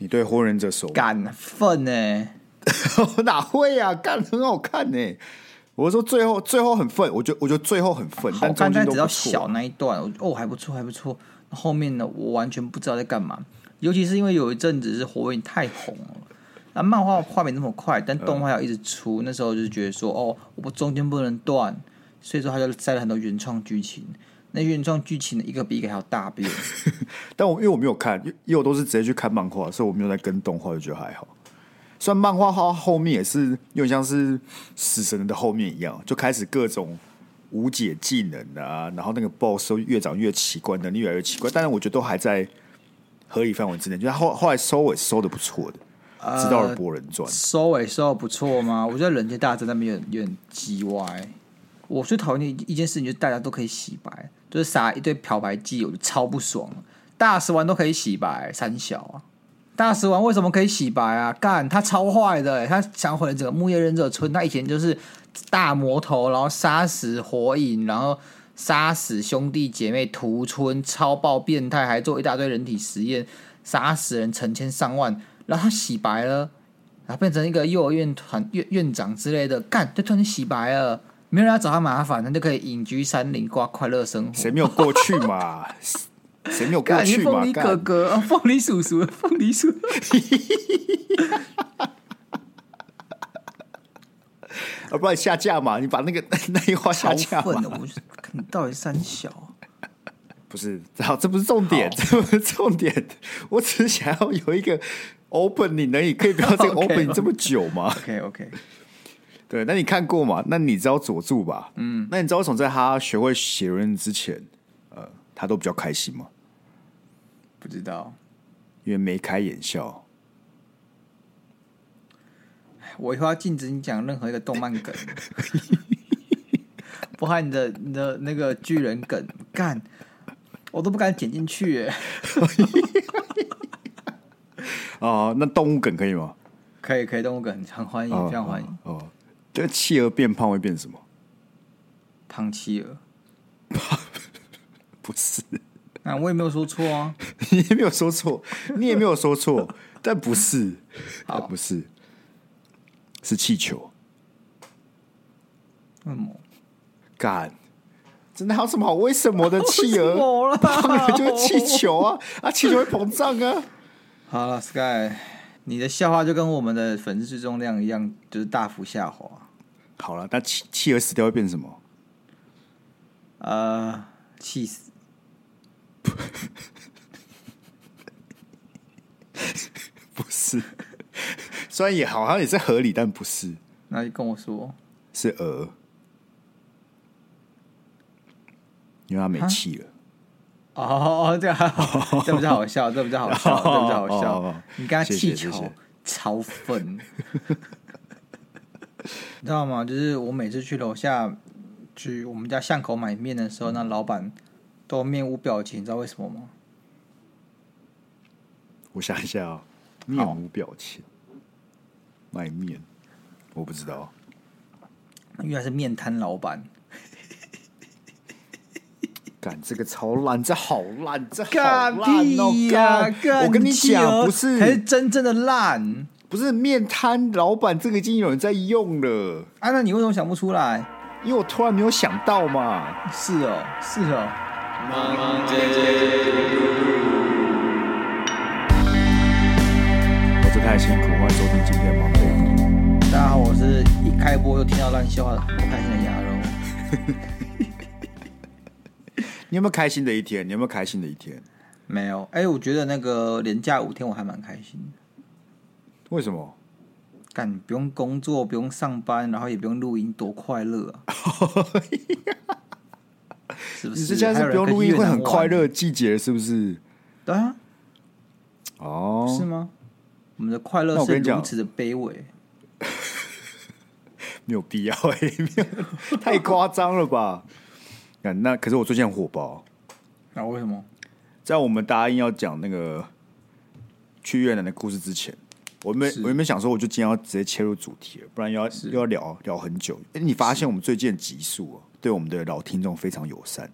你对《火影忍者》熟？敢愤呢？哪会啊？干很好看呢。我说最后最后很愤，我觉得我觉得最后很愤，但中间。只要小那一段，哦还不错还不错。后面呢，我完全不知道在干嘛。尤其是因为有一阵子是火影太红了，那漫画画没那么快，但动画要一直出，那时候就是觉得说哦，我中间不能断，所以说他就塞了很多原创剧情。那原创剧情一个比一个还要大变。但我因为我没有看，因为我都是直接去看漫画，所以我没有在跟动画，就觉得还好。虽然漫画画后面也是有点像是死神的后面一样，就开始各种无解技能啊，然后那个 BOSS 都越长越奇怪，能力越来越奇怪。但是我觉得都还在合理范围之内，就是后后来收尾收的不错的，知道了《博人传》收尾收的不错吗？我觉得人间大战那边有点有点鸡歪。我最讨厌的一件事情就是大家都可以洗白，就是撒一堆漂白剂，我就超不爽。大蛇丸都可以洗白，三小啊。大蛇丸为什么可以洗白啊？干，他超坏的，他想毁了整个木叶忍者村。他以前就是大魔头，然后杀死火影，然后杀死兄弟姐妹屠村，超爆变态，还做一大堆人体实验，杀死人成千上万。然后他洗白了，然后变成一个幼儿园团院院长之类的，干，就突然洗白了，没有人要找他麻烦，他就可以隐居山林，过快乐生活。谁没有过去嘛？谁没有过去嘛？凤梨哥哥，凤梨叔叔，凤梨叔叔。啊，不然下架嘛？你把那个 那一话下架嘛？我你到底三小？不是，好，这不是重点，这不是重点。我只是想要有一个 opening 而已，可以不要这个 opening 这么久吗？OK OK。对，那你看过嘛？那你知道佐助吧？嗯，那你知道从在他学会写人之前，呃，他都比较开心吗？不知道，因为眉开眼笑。我以后要禁止你讲任何一个动漫梗，不含你的你的那个巨人梗，干，我都不敢剪进去。哦，那动物梗可以吗？可以，可以，动物梗很欢迎，非常欢迎。哦，这个企鹅变胖会变什么？胖企鹅？不是。啊，我也没有说错啊，你也没有说错，你也没有说错，但不是，但不是，是气球。为什么？干，真的还有什么好为什么的企鹅？就是气球啊，啊，气球会膨胀啊。好了，Sky，你的笑话就跟我们的粉丝重量一样，就是大幅下滑。好了，那企企鹅死掉会变什么？呃，气死。不是，虽然也好像也是合理，但不是。那你跟我说是鹅，因为它没气了。哦，这样还好，这比较好笑，这比较好笑，这比较好笑。你跟他气球超粉，你知道吗？就是我每次去楼下去我们家巷口买面的时候，那老板。都面无表情，你知道为什么吗？我想一下啊、哦，面无表情卖面，我不知道。原来是面摊老板。干这个超烂，这好烂，这好烂哦！干啊、我跟你讲，不是，还是真正的烂，不是面摊老板，这个已经有人在用了。啊，那你为什么想不出来？因为我突然没有想到嘛。是哦，是哦。我这太辛苦，欢迎收听今天的忙。大家好，我是一开播就听到烂笑话的不开心的鸭肉。你有没有开心的一天？你有没有开心的一天？没有。哎、欸，我觉得那个连假五天我还蛮开心的。为什么？干，不用工作，不用上班，然后也不用录音，多快乐啊！是不是？你现在是不用录音会很快乐的季节，是不是？对啊。哦，是吗？我们的快乐是如此的卑微，没有必要哎、欸，太夸张了吧？那可是我最近很火爆。那、啊、为什么？在我们答应要讲那个去越南的故事之前，我没我没想说，我就今天要直接切入主题了，不然要又要聊聊很久。哎、欸，你发现我们最近的集数哦？对我们的老听众非常友善，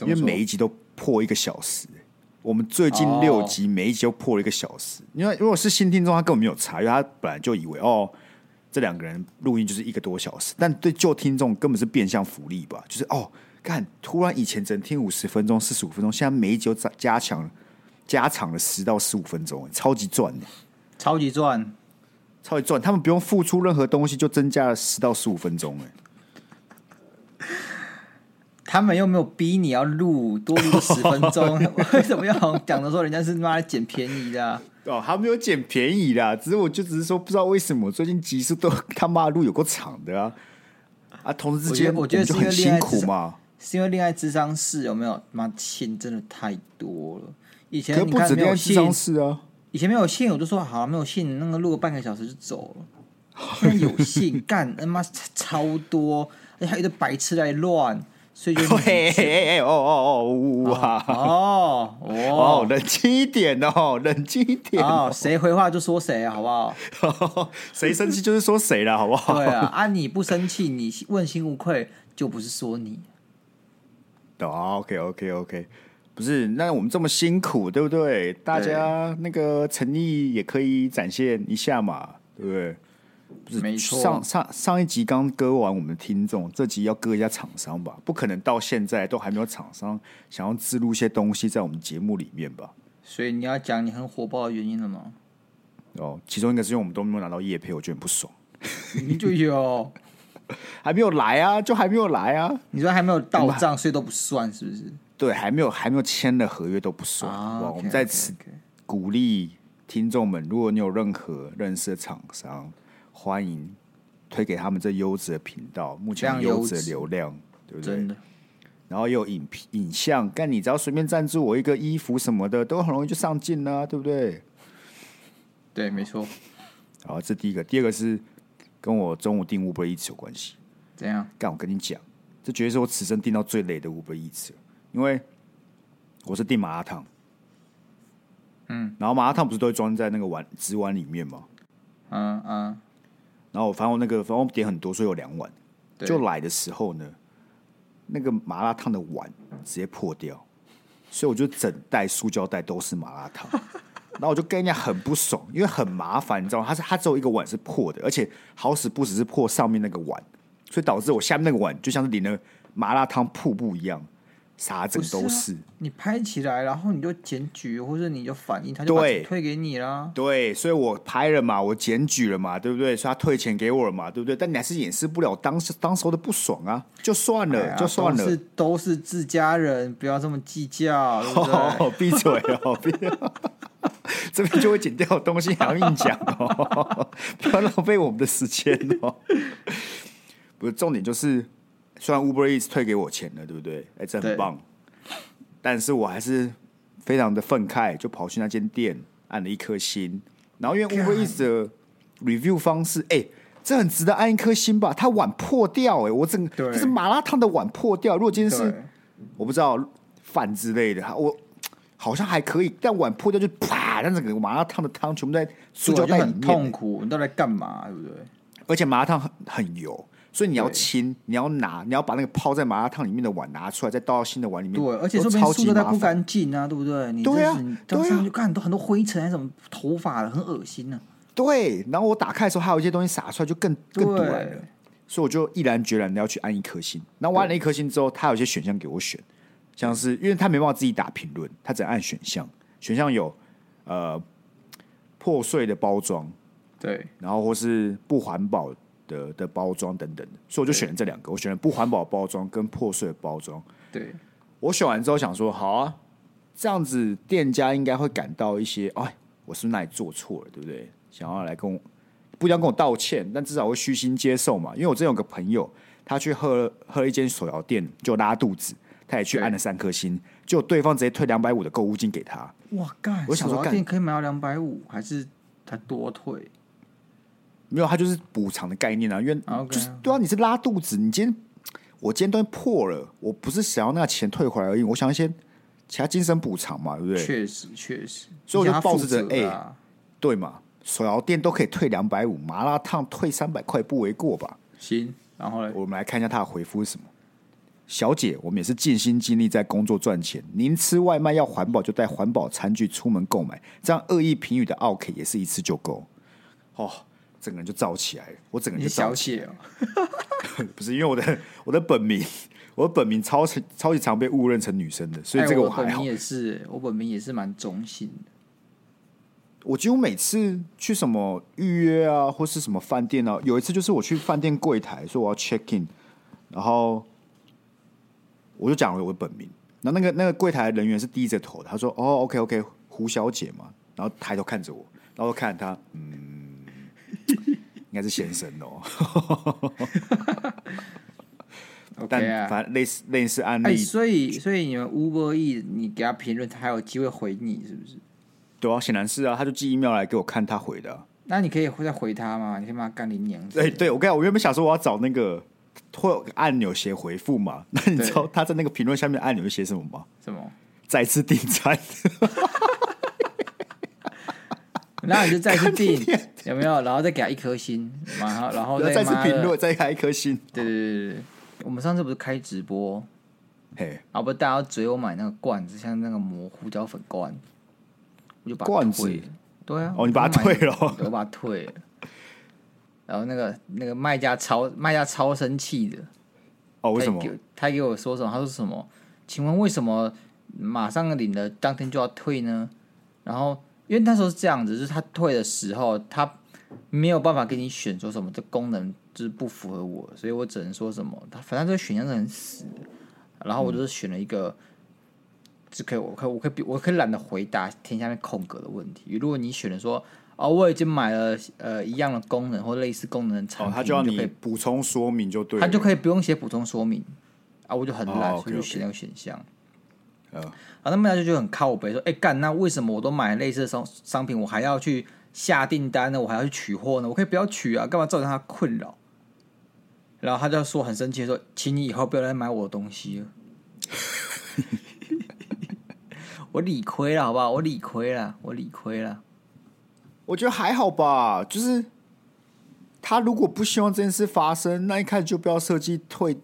因为每一集都破一个小时。我们最近六集每一集都破了一个小时，因为如果是新听众，他根本没有查，因为他本来就以为哦，这两个人录音就是一个多小时。但对旧听众根本是变相福利吧？就是哦，看突然以前只能听五十分钟、四十五分钟，现在每一集都加加强、加长了十到十五分钟，超级赚的，超级赚，超级赚！他们不用付出任何东西，就增加了十到十五分钟，哎。他们又没有逼你要录多录十分钟，为什么要讲的说人家是妈的捡便宜的、啊？哦，他没有捡便宜啦，只是我就只是说不知道为什么最近集数都他妈录有够长的啊！啊，同事之间我觉得是因为辛苦嘛，是因为恋爱智商室有没有？妈信真的太多了。以前不止恋爱智商室啊，以前没有信我就说好没有信，那个录个半个小时就走了。现在有信干他妈超多，而且还有一堆白痴来乱。所以就 嘿嘿嘿哦哦哦哇哦哦冷静一点哦，冷静一点哦，谁回话就说谁好不好？谁生气就是说谁了，好不好？对啊，啊你不生气，你问心无愧，就不是说你。哦，OK OK OK，不是，那我们这么辛苦，对不对？大家那个诚意也可以展现一下嘛，对不对？不是，没错。上上上一集刚割完我们的听众，这集要割一下厂商吧？不可能到现在都还没有厂商想要植入一些东西在我们节目里面吧？所以你要讲你很火爆的原因了吗？哦，其中一个是因为我们都没有拿到业配，我觉得很不爽。你就有，还没有来啊？就还没有来啊？你说还没有到账，所以都不算是不是？对，还没有还没有签的合约都不算。啊、哇，okay, 我们在此鼓励听众们，如果你有任何认识的厂商。欢迎推给他们这优质的频道，目前优质的流量，对不对？然后又有影影像，干你只要随便赞助我一个衣服什么的，都很容易就上镜了，对不对？对，没错。好，这第一个，第二个是跟我中午订 Uber Eats 有关系。怎样？干，我跟你讲，这绝对是我此生订到最累的 Uber Eats，因为我是订麻辣烫。嗯。然后麻辣烫不是都会装在那个碗纸碗里面吗？嗯嗯。然后反正我那个反正我点很多，所以有两碗。就来的时候呢，那个麻辣烫的碗直接破掉，所以我就整袋塑胶袋都是麻辣烫。然后我就跟人家很不爽，因为很麻烦，你知道吗？它是它只有一个碗是破的，而且好死不死是破上面那个碗，所以导致我下面那个碗就像是淋了麻辣烫瀑布一样。啥整都是，是、啊，你拍起来，然后你就检举，或者你就反映，他就把钱退给你了。对，所以我拍了嘛，我检举了嘛，对不对？所以他退钱给我了嘛，对不对？但你还是掩饰不了当时当时候的不爽啊，就算了，哎、就算了，都是都是自家人，不要这么计较，对不对？哦、闭嘴哦，闭嘴 这边就会剪掉东西，还要硬讲哦，不要浪费我们的时间哦。不是重点就是。虽然 Uber Eats 退给我钱了，对不对？哎，这很棒。但是我还是非常的愤慨，就跑去那间店按了一颗心。然后因为 Uber Eats 的 review 方式，哎，这很值得按一颗心吧？它碗破掉，哎，我整个就是麻辣烫的碗破掉。如果今天是我不知道饭之类的，我好像还可以，但碗破掉就啪，那整个麻辣烫的汤全部在塑胶袋里面，很痛苦。你都在干嘛？对不对？而且麻辣烫很很油。所以你要清，你要拿，你要把那个泡在麻辣烫里面的碗拿出来，再倒到新的碗里面。对，而且说明塑料袋不干净啊，对不对？你对啊，对啊，就看很多很多灰尘，还是什么头发的，很恶心呢、啊。对，然后我打开的时候，还有一些东西洒出来，就更更堵了。所以我就毅然决然的要去按一颗星。那我按了一颗星之后，它有一些选项给我选，像是因为他没办法自己打评论，他只能按选项。选项有呃破碎的包装，对，然后或是不环保。的的包装等等的，所以我就选了这两个。我选了不环保包装跟破碎的包装。对，我选完之后想说，好啊，这样子店家应该会感到一些，哎，我是不是哪里做错了，对不对？想要来跟我，不一定要跟我道歉，但至少会虚心接受嘛。因为我之前有个朋友，他去喝喝了一间手摇店就拉肚子，他也去按了三颗星，就对方直接退两百五的购物金给他。哇，干！我想说，店可以买到两百五，还是他多退？没有，它就是补偿的概念啊，因为就是对啊，你是拉肚子，你今天我今天东西破了，我不是想要那个钱退回来而已，我想一些其他精神补偿嘛，对不对？确实确实，所以我就抱着哎、欸，对嘛，手摇店都可以退两百五，麻辣烫退三百块不为过吧？行，然后呢，我们来看一下他的回复是什么。小姐，我们也是尽心尽力在工作赚钱。您吃外卖要环保，就带环保餐具出门购买，这样恶意评语的 OK 也是一次就够。哦，整个人就燥起来了，我整个人就燥起来了。哦、不是因为我的我的本名，我的本名超超级常被误认成女生的，所以这个我还好。我本名也是，我本名也是蛮中性的。我几乎每次去什么预约啊，或是什么饭店啊，有一次就是我去饭店柜台说我要 check in，然后我就讲了我的本名，然后那个那个柜台人员是低着头的，他说：“哦，OK OK，胡小姐嘛。”然后抬头看着我，然后看着他，嗯，应该是先生哦。但反正类似类似案例，欸、所以所以你们 Uber E，你给他评论，他还有机会回你，是不是？对啊，显然是啊，他就寄 email 来给我看他回的、啊。那你可以再回他吗？你可以骂干你娘！对、欸、对，我跟你讲，我原本想说我要找那个会有个按钮写回复嘛，那你知道他在那个评论下面按钮写什么吗？什么？再次订餐。那你就再去订，有没有？然后再给他一颗星，然后然后再再次评论，再给他一颗星。对对对对，我们上次不是开直播，嘿，啊不，大家嘴我买那个罐子，像那个磨胡椒粉罐。我就把罐子，对啊，哦，你把它退了，我把它退了。然后那个那个卖家超卖家超生气的，哦，为什么？他给我说什么？他说什么？请问为什么马上领了当天就要退呢？然后因为那时候是这样子，就是他退的时候，他没有办法给你选说什么这功能就是不符合我，所以我只能说什么，他反正这个选项是很死。然后我就是选了一个。嗯就可以，我可以，我可以，我可以懒得回答填下面空格的问题。如果你选了说，哦，我已经买了呃一样的功能或类似功能的产品，哦，他就要你补充说明就对了，他就可以不用写补充说明啊，我就很懒，哦、所以就选那个选项。嗯、啊，那卖家就很靠北说，哎、欸、干，那为什么我都买类似的商商品，我还要去下订单呢？我还要去取货呢？我可以不要取啊，干嘛造成他困扰？然后他就说很生气，说，请你以后不要来买我的东西了。我理亏了，好不好？我理亏了，我理亏了。我觉得还好吧，就是他如果不希望这件事发生，那一开始就不要设计退，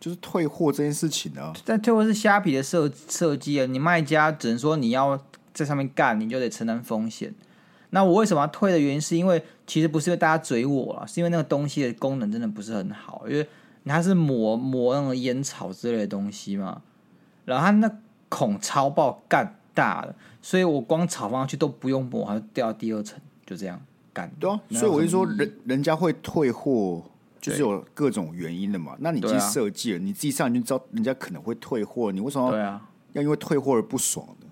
就是退货这件事情呢、啊。但退货是虾皮的设设计啊，你卖家只能说你要在上面干，你就得承担风险。那我为什么要退的原因，是因为其实不是因为大家嘴我了，是因为那个东西的功能真的不是很好，因为它是磨磨那种烟草之类的东西嘛，然后它那。孔超爆干大了，所以我光炒放上去都不用磨，还掉到第二层，就这样干。对啊，所以我就说人人家会退货，就是有各种原因的嘛。那你自己设计了，你自己上去知道人家可能会退货，你为什么对啊要因为退货而不爽呢？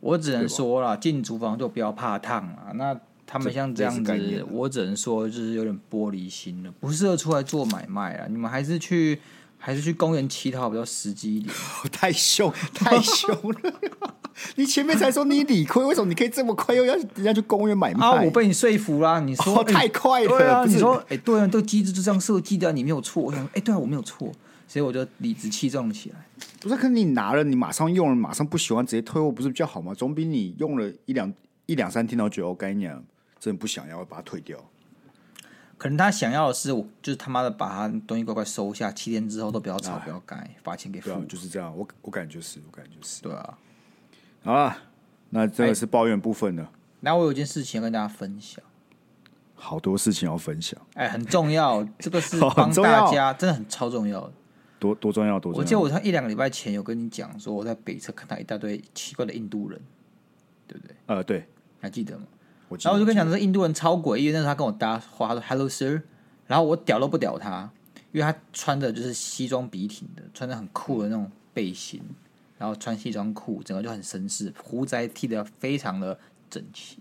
我只能说了，进厨房就不要怕烫啊。那他们像这样子，我只能说就是有点玻璃心了，不适合出来做买卖啊。你们还是去。还是去公园乞讨比较实际一点。太凶，太凶了！你前面才说你理亏，为什么你可以这么快又要人家去公园买卖？啊，我被你说服了。你说、哦、太快了，对啊，是你说，哎、欸，对啊，这个机制就这样设计的，你没有错。我想说，哎、欸，对啊，我没有错，所以我就理直气壮起来。不是，可是你拿了，你马上用了，马上不喜欢，直接退货，不是比较好吗？总比你用了一两一两三天，然后觉得我跟你讲，真的不想要，把它退掉。可能他想要的是，我就是他妈的把他东西乖乖收下，七天之后都不要吵，不要改，罚钱给付。就是这样，我我感觉是，我感觉是。对啊，好啊，那这个是抱怨部分的。那我有件事情要跟大家分享，好多事情要分享，哎，很重要，这个是帮大家，真的很超重要的，多多重要，多重要。我记得我上一两个礼拜前有跟你讲说，我在北侧看到一大堆奇怪的印度人，对不对？呃，对，还记得吗？然后我就跟你讲，这印度人超诡异，因为那时候他跟我搭话，他说 “Hello sir”，然后我屌都不屌他，因为他穿的就是西装笔挺的，穿的很酷的那种背心，然后穿西装裤，整个就很绅士，胡子剃得非常的整齐。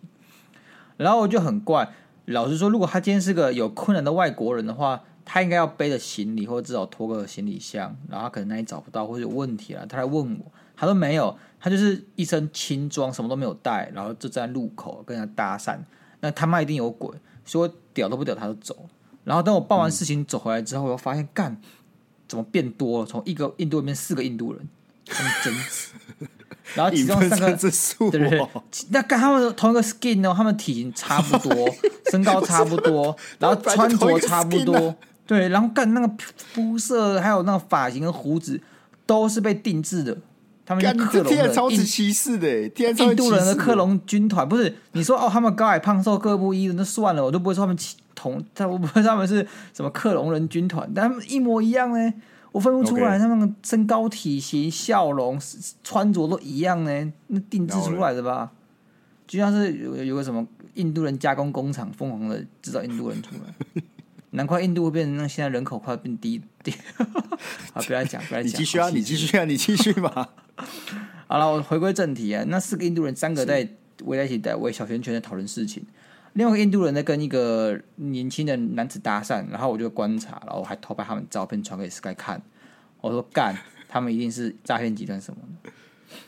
然后我就很怪，老实说，如果他今天是个有困难的外国人的话，他应该要背着行李，或者至少拖个行李箱，然后他可能那里找不到或者有问题了，他来问我。他都没有，他就是一身轻装，什么都没有带，然后就在路口跟人家搭讪。那他妈一定有鬼，说屌都不屌他就走。然后等我办完事情走回来之后，我又发现干怎么变多了？从一个印度里面四个印度人，他们争执。然后其中三个对不对？那跟他们同一个 skin 哦，他们体型差不多，身高差不多，然后穿着差不多。对，然后干那个肤色，还有那个发型跟胡子，都是被定制的。他们是克隆的，超级歧视的，印度人的克隆军团不是？你说哦，他们高矮胖瘦各不一的，那算了，我都不会说他们同，他我不会说他们是什么克隆人军团，但他们一模一样呢，我分不出来，他们身高体型、笑容、穿着都一样呢，那定制出来的吧？就像是有有个什么印度人加工工厂疯狂的制造印度人出来。难怪印度会变成那现在人口快变低低。啊，不要讲，不要讲。你继续啊，你继续啊，你继续吧。好了，我回归正题啊。那四个印度人，三个在围在一起，在围小圈圈在讨论事情。另外一个印度人在跟一个年轻的男子搭讪，然后我就观察，然后我还偷拍他们照片传给 Sky 看。我说干，他们一定是诈骗集团什么的。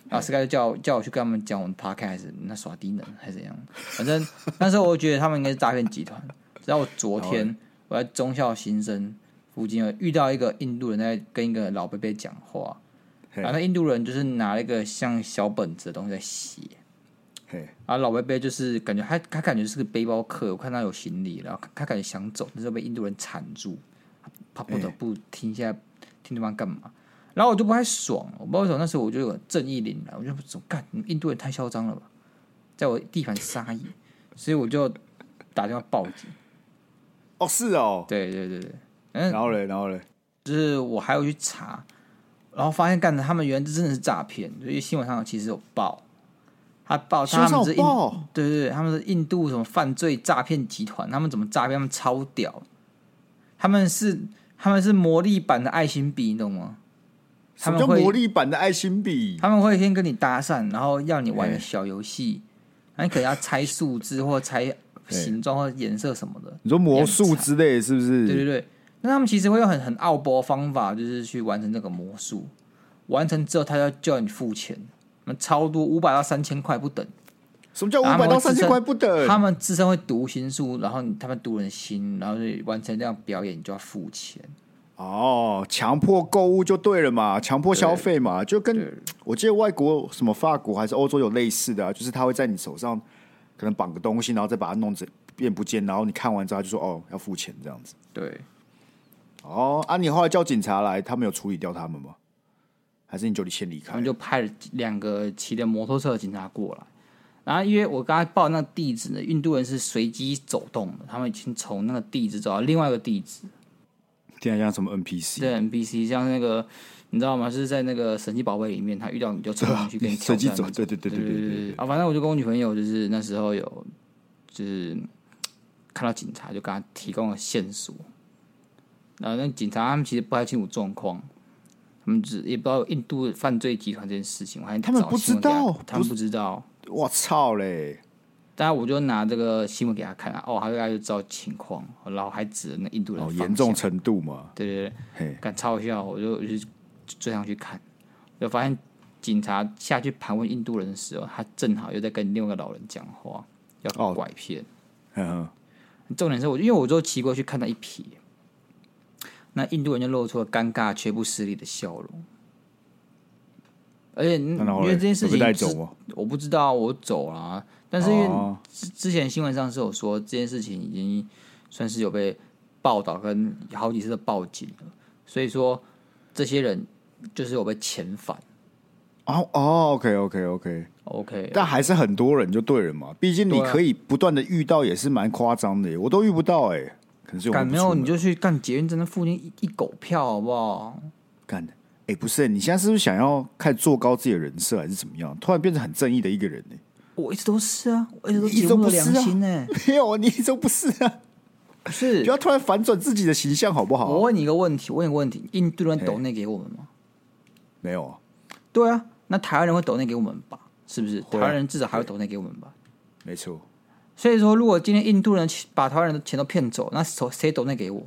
然后 Sky 就叫叫我去跟他们讲我们 Podcast 还是那耍低能还是怎样。反正 那时候我觉得他们应该是诈骗集团。然后我昨天。我在忠孝新生附近遇到一个印度人在跟一个老伯伯讲话，然后那印度人就是拿了一个像小本子的东西在写，然后老伯伯就是感觉他他感觉是个背包客，我看他有行李，然后他感觉想走，但是被印度人缠住，他不得不停下来听对方干嘛，然后我就不太爽，我不知道为什么那时候我就有正义凛然，我就怎么干？印度人太嚣张了吧，在我地盘撒野，所以我就打电话报警。哦，是哦，对对对对，嗯，然后嘞，然后嘞，就是我还要去查，然后发现干的他们原来真的是诈骗，所以新闻上其实有报，他报他们是印，对对对，他们是印度什么犯罪诈骗集团，他们怎么诈骗？他们超屌，他们是他们是魔力版的爱心笔，你懂吗？他们叫魔力版的爱心笔？他们会先跟你搭讪，然后要你玩小游戏，那你可能要猜数字或猜。形状或颜色什么的，你说魔术之类是不是？对对对，那他们其实会用很很奥博方法，就是去完成这个魔术。完成之后，他要叫你付钱，那超多五百到三千块不等。什么叫五百到三千块不等？他们自身会读心术，然后他们读人心，然后就完成这样表演，你就要付钱。哦，强迫购物就对了嘛，强迫消费嘛，就跟我记得外国什么法国还是欧洲有类似的啊，就是他会在你手上。可能绑个东西，然后再把它弄成变不见，然后你看完之后就说：“哦，要付钱这样子。”对。哦，啊，你后来叫警察来，他们有处理掉他们吗？还是你就你先离开？他们就派了两个骑着摩托车的警察过来。然后因为我刚才报那个地址呢，印度人是随机走动的，他们已经从那个地址走到另外一个地址。听起来像什么 NPC？对，NPC 像那个。你知道吗？是在那个神奇宝贝里面，他遇到你就冲上去跟你挑战。对对对对对对对。啊，反正我就跟我女朋友，就是那时候有，就是看到警察，就给他提供了线索。然后那警察他们其实不太清楚状况，他们只也不知道印度犯罪集团这件事情。我还他们不知道，他们不知道。我操嘞！当然我就拿这个新闻给他看啊，哦，他大概就知道情况，然后还指了那印度人哦严重程度嘛。对对对，敢嘲笑我就我就。追上去看，就发现警察下去盘问印度人的时候，他正好又在跟另外一个老人讲话，要拐骗。嗯、哦，重点是我，因为我就骑过去看到一瞥，那印度人就露出了尴尬却不失礼的笑容。而且因为这件事情，我不知道我走了，啊，但是因为之前新闻上是有说这件事情已经算是有被报道跟好几次的报警了，所以说这些人。就是有被遣返哦哦，OK OK OK OK，但还是很多人就对了嘛，毕竟你可以不断的遇到，也是蛮夸张的，我都遇不到哎，可能是干没有你就去干捷运站那附近一一狗票好不好？干的哎，不是，你现在是不是想要开始做高自己的人设，还是怎么样？突然变成很正义的一个人呢？我一直都是啊，我一直都一直都不是啊，没有，你一直都不是啊，是不要突然反转自己的形象好不好？我问你一个问题，我问你个问题，印度人抖内给我们吗？没有啊，对啊，那台湾人会抖内给我们吧？是不是？台湾人至少还会抖内给我们吧？没错。所以说，如果今天印度人把台湾人的钱都骗走，那谁谁抖内给我？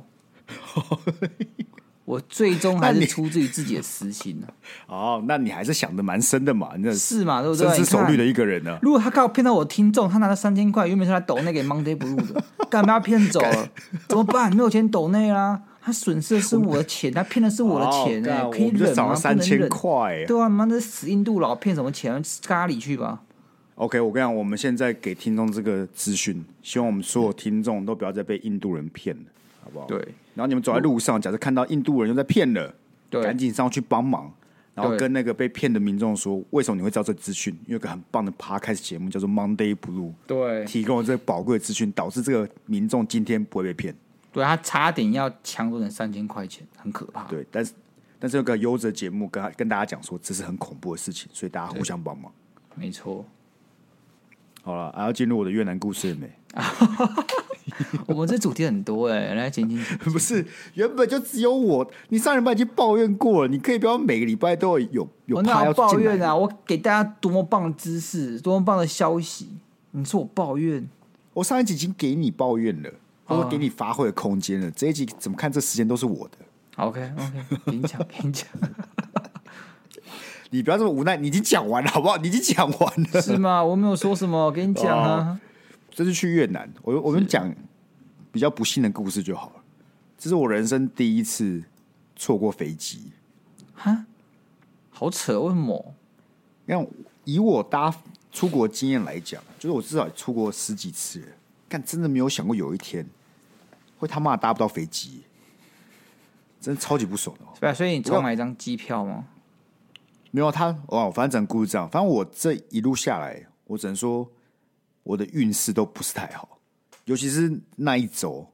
我最终还是出自于自己的私心呢、啊。哦，那你还是想的蛮深的嘛？那是嘛？对不对？深思熟虑的一个人呢、啊。如果他刚好骗到我听众，他拿了三千块，原本是来抖那给 Monday Blue 的，干嘛骗走了？怎么办？没有钱抖那啦。他损失的是我的钱，他骗的是我的钱哎、欸，oh, 可以忍吗？三千块，对啊，妈的死印度佬骗什么钱？咖喱去吧。OK，我跟你讲，我们现在给听众这个资讯，希望我们所有听众都不要再被印度人骗了。好不好？对。然后你们走在路上，假设看到印度人又在骗了，对，赶紧上去帮忙，然后跟那个被骗的民众说，为什么你会知道这资讯？因为有个很棒的 podcast 节目叫做 Monday Blue，对，提供了这个宝贵的资讯，导致这个民众今天不会被骗。对，他差点要抢走人三千块钱，很可怕。对，但是但是有个优质节目跟跟大家讲说，这是很恐怖的事情，所以大家互相帮忙。没错。好了，还要进入我的越南故事了没？我们这主题很多哎，来讲讲。不是，原本就只有我，你上礼拜已经抱怨过了，你可以不要每个礼拜都有有有我哪有抱怨啊？我给大家多么棒的知识，多么棒的消息，你说我抱怨？我上一集已经给你抱怨了，或者给你发挥的空间了。Uh, 这一集怎么看？这时间都是我的。OK OK，给你讲，给你不要这么无奈，你已经讲完了，好不好？你已经讲完了，是吗？我没有说什么，我跟你讲啊。这次去越南，我我们讲比较不幸的故事就好了。这是我人生第一次错过飞机，哈，好扯，为什么？因为以我搭出国经验来讲，就是我至少出国十几次了，但真的没有想过有一天会他妈搭不到飞机，真的超级不爽的。对啊，所以你只买一张机票吗？没有他哦，反正整个故事这样。反正我这一路下来，我只能说我的运势都不是太好，尤其是那一周，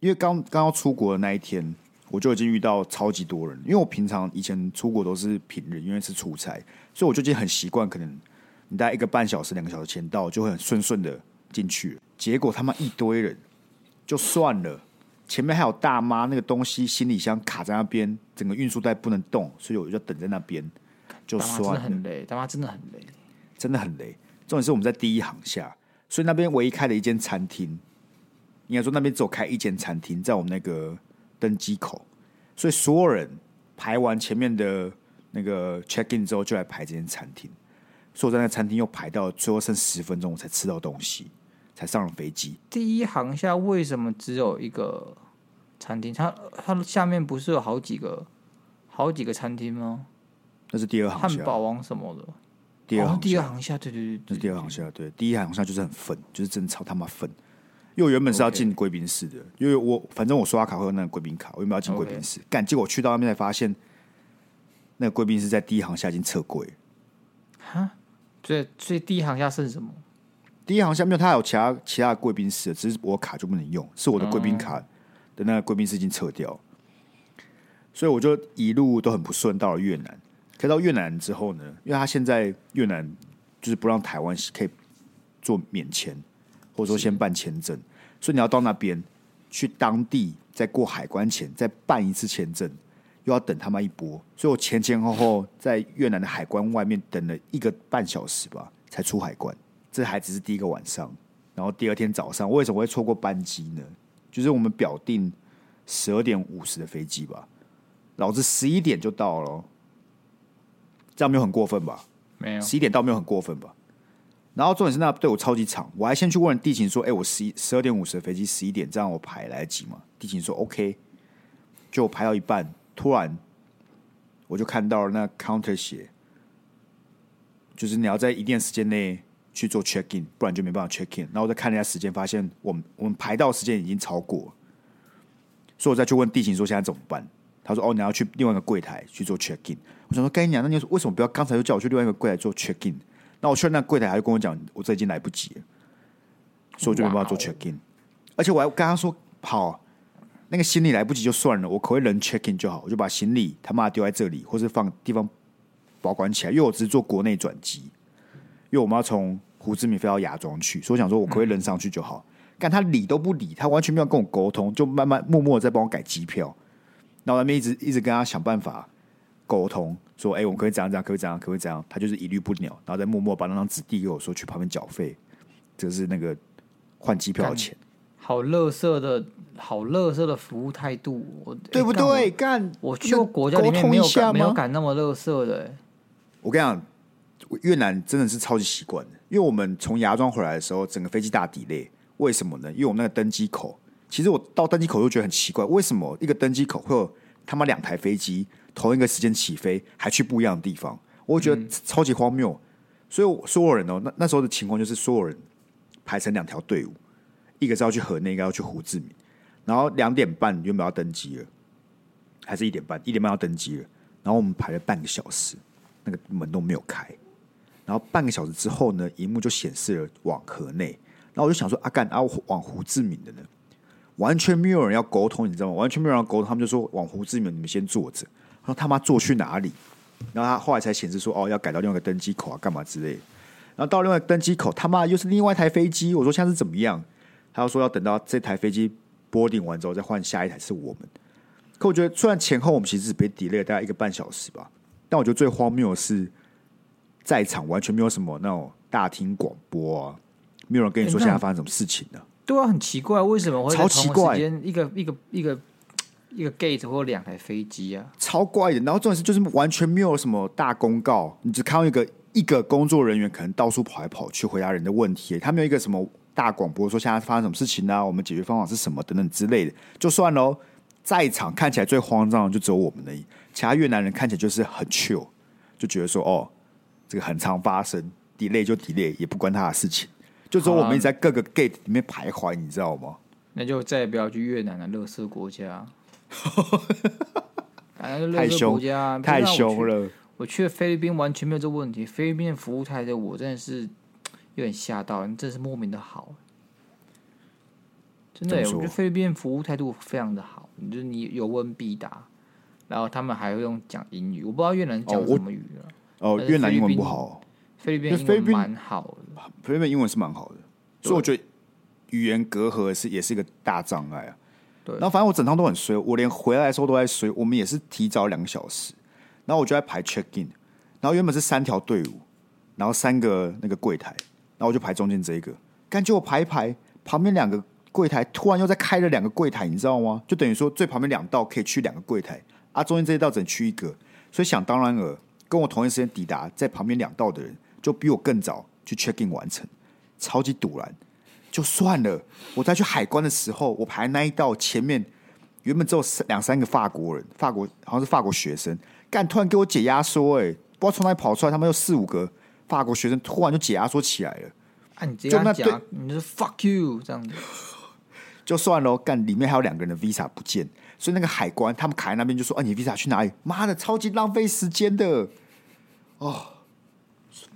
因为刚刚要出国的那一天，我就已经遇到超级多人。因为我平常以前出国都是平日，因为是出差，所以我就已经很习惯，可能你大概一个半小时、两个小时前到，就会很顺顺的进去。结果他妈一堆人，就算了，前面还有大妈，那个东西行李箱卡在那边，整个运输带不能动，所以我就等在那边。就算了，真的很累，他妈真的很累，真的很累。重点是我们在第一航下，所以那边唯一开了一间餐厅，应该说那边只有开一间餐厅，在我们那个登机口，所以所有人排完前面的那个 check in 之后，就来排这间餐厅。所以我在那餐厅又排到最后剩十分钟，我才吃到东西，才上了飞机。第一航下为什么只有一个餐厅？它它下面不是有好几个好几个餐厅吗？那是第二航厦，汉堡王什么的。第二航厦、哦，第二行下，对对对，那是第二行下。对，第一行下就是很粪，就是真的超他妈粪。因为我原本是要进贵宾室的.因为我反正我刷卡会有那个贵宾卡，我原本要进贵宾室。干，结果我去到那边才发现，那个贵宾室在第一行下已经撤柜。哈，所以所以第一行下剩什么？第一行下没有，它有其他其他的贵宾室，只是我卡就不能用，是我的贵宾卡的那个贵宾室已经撤掉，嗯、所以我就一路都很不顺，到了越南。开到越南之后呢，因为他现在越南就是不让台湾可以做免签，或者说先办签证，所以你要到那边去当地再过海关前再办一次签证，又要等他妈一波，所以我前前后后在越南的海关外面等了一个半小时吧，才出海关。这还只是第一个晚上，然后第二天早上，为什么会错过班机呢？就是我们表定十二点五十的飞机吧，老子十一点就到了。这样没有很过分吧？没有，十一点到没有很过分吧？然后重点是那队伍超级长，我还先去问地勤说：“哎，我十一十二点五十的飞机，十一点这样我排来得及吗？”地勤说：“OK。”就我排到一半，突然我就看到了那 counter 写，就是你要在一定时间内去做 check in，不然就没办法 check in。然后我再看了一下时间，发现我们我们排到时间已经超过，所以我再去问地勤说现在怎么办？他说：“哦，你要去另外一个柜台去做 check in。”我想说：“跟你讲，那你为什么不要刚才就叫我去另外一个柜台做 check in？那我去那柜台，他就跟我讲，我这已经来不及了，所以我就没办法做 check in。而且我还跟他说：好，那个行李来不及就算了，我可不可以人 check in 就好？我就把行李他妈丢在这里，或是放地方保管起来。因为我只是做国内转机，因为我们要从胡志明飞到芽庄去，所以我想说我可不可以人上去就好？但他理都不理，他完全没有跟我沟通，就慢慢默默的在帮我改机票。”然后我那边一直一直跟他想办法沟通，说：“哎、欸，我们可以怎样怎样，可以怎样，可以怎样。”他就是一律不鸟，然后再默默把那张纸递给我说：“去旁边缴费。”这是那个换机票的钱。好乐色的，好乐色的服务态度，我对不对？干、欸，我去过国家里面没有敢没有敢那么乐色的、欸。我跟你讲，越南真的是超级习惯的，因为我们从芽庄回来的时候，整个飞机大 delay，为什么呢？因为我们那个登机口。其实我到登机口就觉得很奇怪，为什么一个登机口会有他妈两台飞机同一个时间起飞，还去不一样的地方？我觉得超级荒谬。所以所有人哦，那那时候的情况就是所有人排成两条队伍，一个是要去河内，一个要去胡志明。然后两点半原本要登机了，还是一点半？一点半要登机了，然后我们排了半个小时，那个门都没有开。然后半个小时之后呢，荧幕就显示了往河内。然后我就想说，阿、啊、干，啊，往胡志明的呢？完全没有人要沟通，你知道吗？完全没有人要沟通，他们就说往胡志明，你们先坐着。然后他妈坐去哪里？然后他后来才显示说，哦，要改到另外一个登机口啊，干嘛之类的。然后到另外一个登机口，他妈又是另外一台飞机。我说现在是怎么样？他又说要等到这台飞机 boarding 完之后再换下一台是我们。可我觉得，虽然前后我们其实只被 delay 了大概一个半小时吧，但我觉得最荒谬的是，在场完全没有什么那种大厅广播啊，没有人跟你说现在发生什么事情呢、啊？对啊，很奇怪，为什么会超奇怪？一个一个一个一个 gate 或两台飞机啊，超怪的。然后重点是，就是完全没有什么大公告，你只看到一个一个工作人员可能到处跑来跑去回答人的问题，他没有一个什么大广播说现在发生什么事情啊，我们解决方法是什么等等之类的。就算喽，在场看起来最慌张的就只有我们而已，其他越南人看起来就是很 chill，就觉得说哦，这个很常发生，delay 就 delay，也不关他的事情。就说我们一直在各个 gate 里面徘徊，你知道吗？那就再也不要去越南的垃圾国家。太凶，太凶了！我去了菲律宾，完全没有这个问题。菲律宾的服务态度，我真的是有点吓到，真的是莫名的好。真的，我觉得菲律宾服务态度非常的好，就是你有问必答，然后他们还会用讲英语，我不知道越南讲什么语了。哦，越南英文不好。菲律宾英文蛮好的，菲律宾英文是蛮好的，所以我觉得语言隔阂是也是一个大障碍啊。对，然后反正我整趟都很衰，我连回来的时候都在衰。我们也是提早两个小时，然后我就在排 check in，然后原本是三条队伍，然后三个那个柜台，然后我就排中间这一个，感觉我排一排，旁边两个柜台突然又在开了两个柜台，你知道吗？就等于说最旁边两道可以去两个柜台，啊，中间这一道只能去一个，所以想当然尔，跟我同一时间抵达在旁边两道的人。就比我更早去 check in 完成，超级堵然，就算了。我在去海关的时候，我排那一道前面原本只有两三个法国人，法国好像是法国学生，干突然给我解压缩，哎，不知道从哪里跑出来，他们有四五个法国学生，突然就解压缩起来了。啊，你直接讲，你就是 fuck you 这样子，就算了。干里面还有两个人的 visa 不见，所以那个海关他们卡在那边就说：“啊，你 visa 去哪里？”妈的，超级浪费时间的，哦。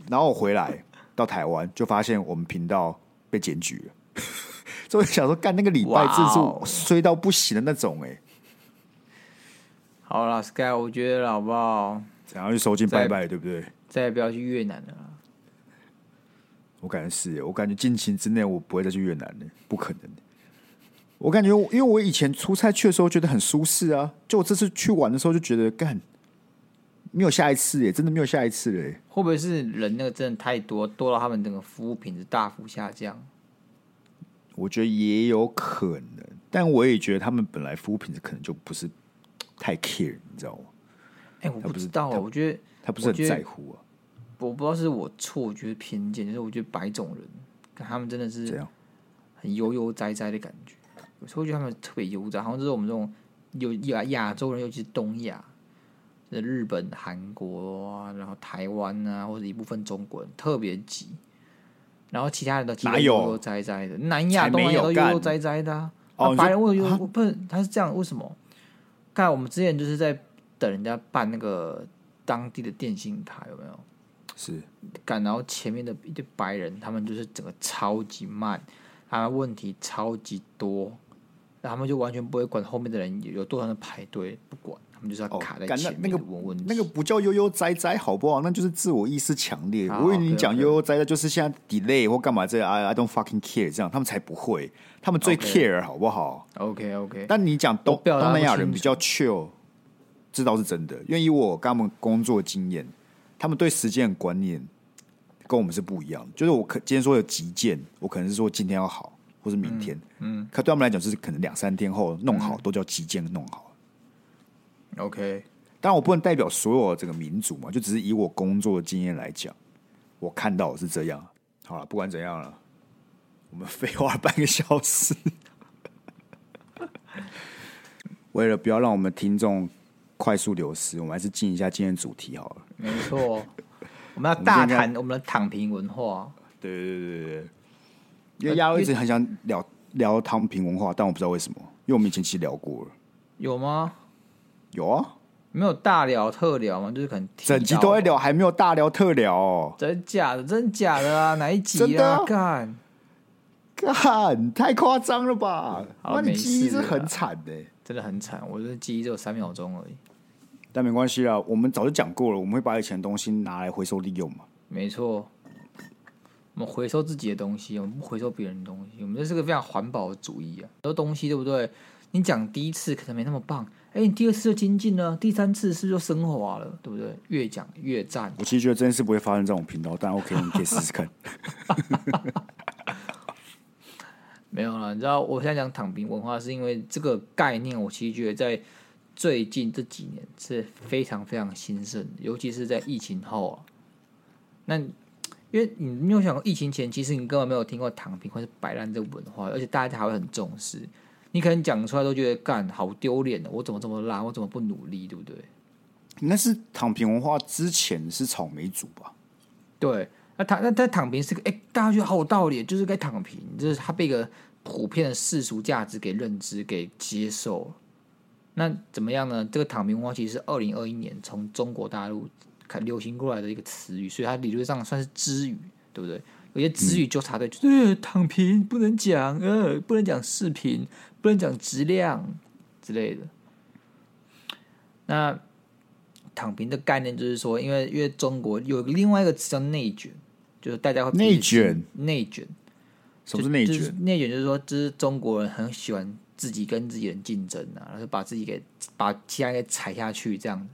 然后我回来到台湾，就发现我们频道被检举了，所以我想说，干那个礼拜真是衰到不行的那种哎、欸。好了，Sky，我觉得好不好？想要去收金拜拜，对不对？再也不要去越南了。我感觉是，我感觉近期之内我不会再去越南了，不可能。我感觉，因为我以前出差去的时候觉得很舒适啊，就我这次去玩的时候就觉得干。没有下一次耶，真的没有下一次嘞。会不会是人那个真的太多，多到他们整个服务品质大幅下降？我觉得也有可能，但我也觉得他们本来服务品质可能就不是太 care，你知道吗？哎、欸，我不知道，我觉得他不是很在乎啊。我不知道是我错，我觉得偏见，就是我觉得白种人，他们真的是很悠悠哉哉的感觉。有时候我觉得他们特别悠哉，好像就是我们这种有亚亚洲人，尤其是东亚。日本、韩国啊，然后台湾啊，或者一部分中国人特别挤，然后其他人都悠悠哉哉的。南亚、东亚都悠悠哉哉的啊。哦、白人为什么不是？他是这样，为什么？看我们之前就是在等人家办那个当地的电信卡，有没有？是赶，然后前面的一堆白人，他们就是整个超级慢，他们问题超级多，然后他们就完全不会管后面的人有多少人排队，不管。他们就是要卡在前面，那个那个不叫悠悠哉哉，好不好？那就是自我意识强烈。我以为你讲悠悠哉哉，就是现在 delay 或干嘛这样，I I don't fucking care，这样他们才不会，他们最 care，好不好？OK OK。但你讲东东南亚人比较 chill，这倒是真的。因为以我跟他们工作经验，他们对时间的观念跟我们是不一样。就是我可今天说有急件，我可能是说今天要好，或是明天。嗯，嗯可对他们来讲，就是可能两三天后弄好，都叫急件弄好。OK，当然我不能代表所有这个民族嘛，就只是以我工作的经验来讲，我看到的是这样。好了，不管怎样了，我们废话半个小时，为了不要让我们听众快速流失，我们还是进一下今天主题好了。没错，我们要大谈我们的躺平文化。对对对对对，因为亚洲一直很想聊聊躺平文化，但我不知道为什么。因为我们以前其实聊过了。有吗？有啊，没有大聊特聊吗？就是可能整集都在聊，还没有大聊特聊哦。真假的？真假的啊？哪一集啊？干干，太夸张了吧？好那你记忆是很惨的、真的很惨，我的记忆只有三秒钟而已。但没关系啊，我们早就讲过了，我们会把以前的东西拿来回收利用嘛。没错，我们回收自己的东西，我们不回收别人的东西。我们这是个非常环保的主义啊。很多东西对不对？你讲第一次可能没那么棒，哎，你第二次就精进了，第三次是不是就升华了？对不对？越讲越赞。我其实觉得这件事不会发生在我们频道，但 OK，你可以试试看。没有了，你知道我现在讲躺平文化，是因为这个概念，我其实觉得在最近这几年是非常非常兴盛，尤其是在疫情后啊。那因为你没有想过，疫情前其实你根本没有听过躺平或是摆烂这个文化，而且大家还会很重视。你可能讲出来都觉得干好丢脸的，我怎么这么烂，我怎么不努力，对不对？那是躺平文化之前是草莓族吧？对，那躺那他躺平是个哎，大家觉得好有道理，就是该躺平，就是他被一个普遍的世俗价值给认知给接受。那怎么样呢？这个躺平文化其实是二零二一年从中国大陆流行过来的一个词语，所以它理论上算是支语，对不对？有些词语纠察队就是、呃、躺平不能讲，呃，不能讲视频，不能讲质量之类的。那躺平的概念就是说，因为因为中国有另外一个词叫内卷，就是大家会内卷内卷，什么是内卷？就是、内卷就是说，就是中国人很喜欢自己跟自己人竞争啊，然后把自己给把其他人给踩下去，这样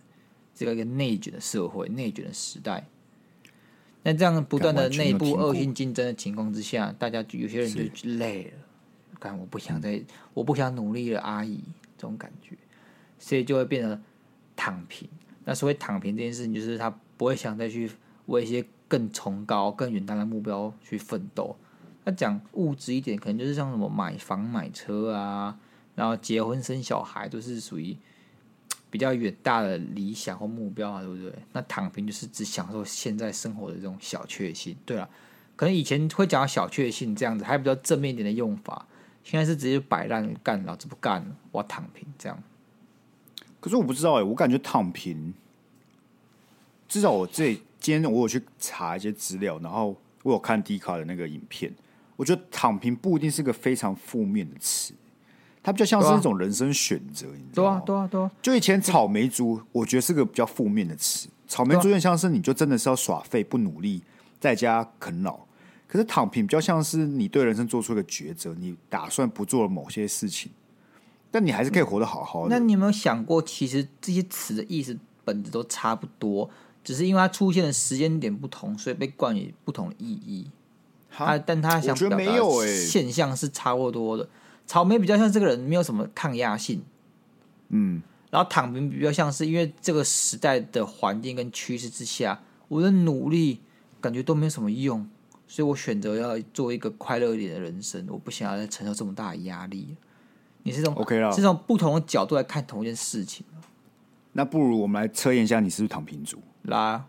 这个一个内卷的社会，内卷的时代。那这样不断的内部恶性竞争的情况之下，大家有些人就累了，看我不想再，嗯、我不想努力了，阿姨这种感觉，所以就会变得躺平。那所谓躺平这件事情，就是他不会想再去为一些更崇高、更远大的目标去奋斗。那讲物质一点，可能就是像什么买房、买车啊，然后结婚、生小孩，都是属于。比较远大的理想或目标啊，对不对？那躺平就是只享受现在生活的这种小确幸。对啊，可能以前会讲到小确幸这样子，还比较正面一点的用法。现在是直接摆烂干，老子不干了，我躺平这样。可是我不知道哎、我感觉躺平，至少我这今天我有去查一些资料，然后我有看 D 卡的那个影片，我觉得躺平不一定是个非常负面的词。它比较像是一种人生选择，你知道吗？对啊，对啊，对啊。就以前草莓族，我觉得是个比较负面的词。草莓族有点像是你就真的是要耍废、不努力，在家啃老。可是躺平比较像是你对人生做出一个抉择，你打算不做了某些事情，但你还是可以活得好好的。那你有没有想过，其实这些词的意思本质都差不多，只是因为它出现的时间点不同，所以被冠以不同的意义。它，但它想表达的现象是差不多的。草莓比较像这个人没有什么抗压性，嗯，然后躺平比较像是因为这个时代的环境跟趋势之下，我的努力感觉都没有什么用，所以我选择要做一个快乐一点的人生，我不想要再承受这么大的压力。你是从 OK 了，是从不同的角度来看同一件事情。那不如我们来测验一下你是不是躺平族？来啊，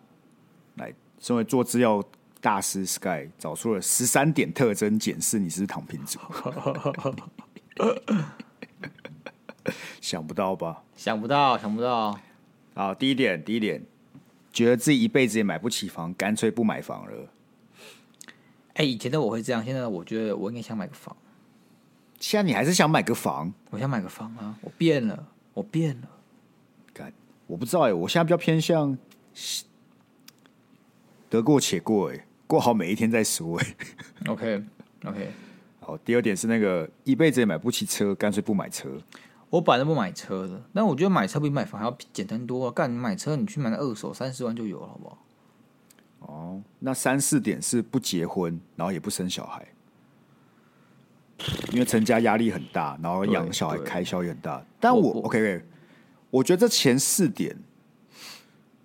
来，身为做资料大师 Sky 找出了十三点特征，检视你是躺平族。想不到吧？想不到，想不到。好，第一点，第一点，觉得自己一辈子也买不起房，干脆不买房了。哎、欸，以前的我会这样，现在我觉得我应该想买个房。现在你还是想买个房？我想买个房啊！我变了，我变了。干，我不知道哎、欸，我现在比较偏向得过且过哎、欸，过好每一天再说。OK OK。好，第二点是那个一辈子也买不起车，干脆不买车。我本来就不买车的，但我觉得买车比买房还要简单多啊。干，你买车，你去买那二手，三十万就有了，好不好？哦，那三四点是不结婚，然后也不生小孩，因为成家压力很大，然后养小孩开销也很大。但我，我 OK，我觉得这前四点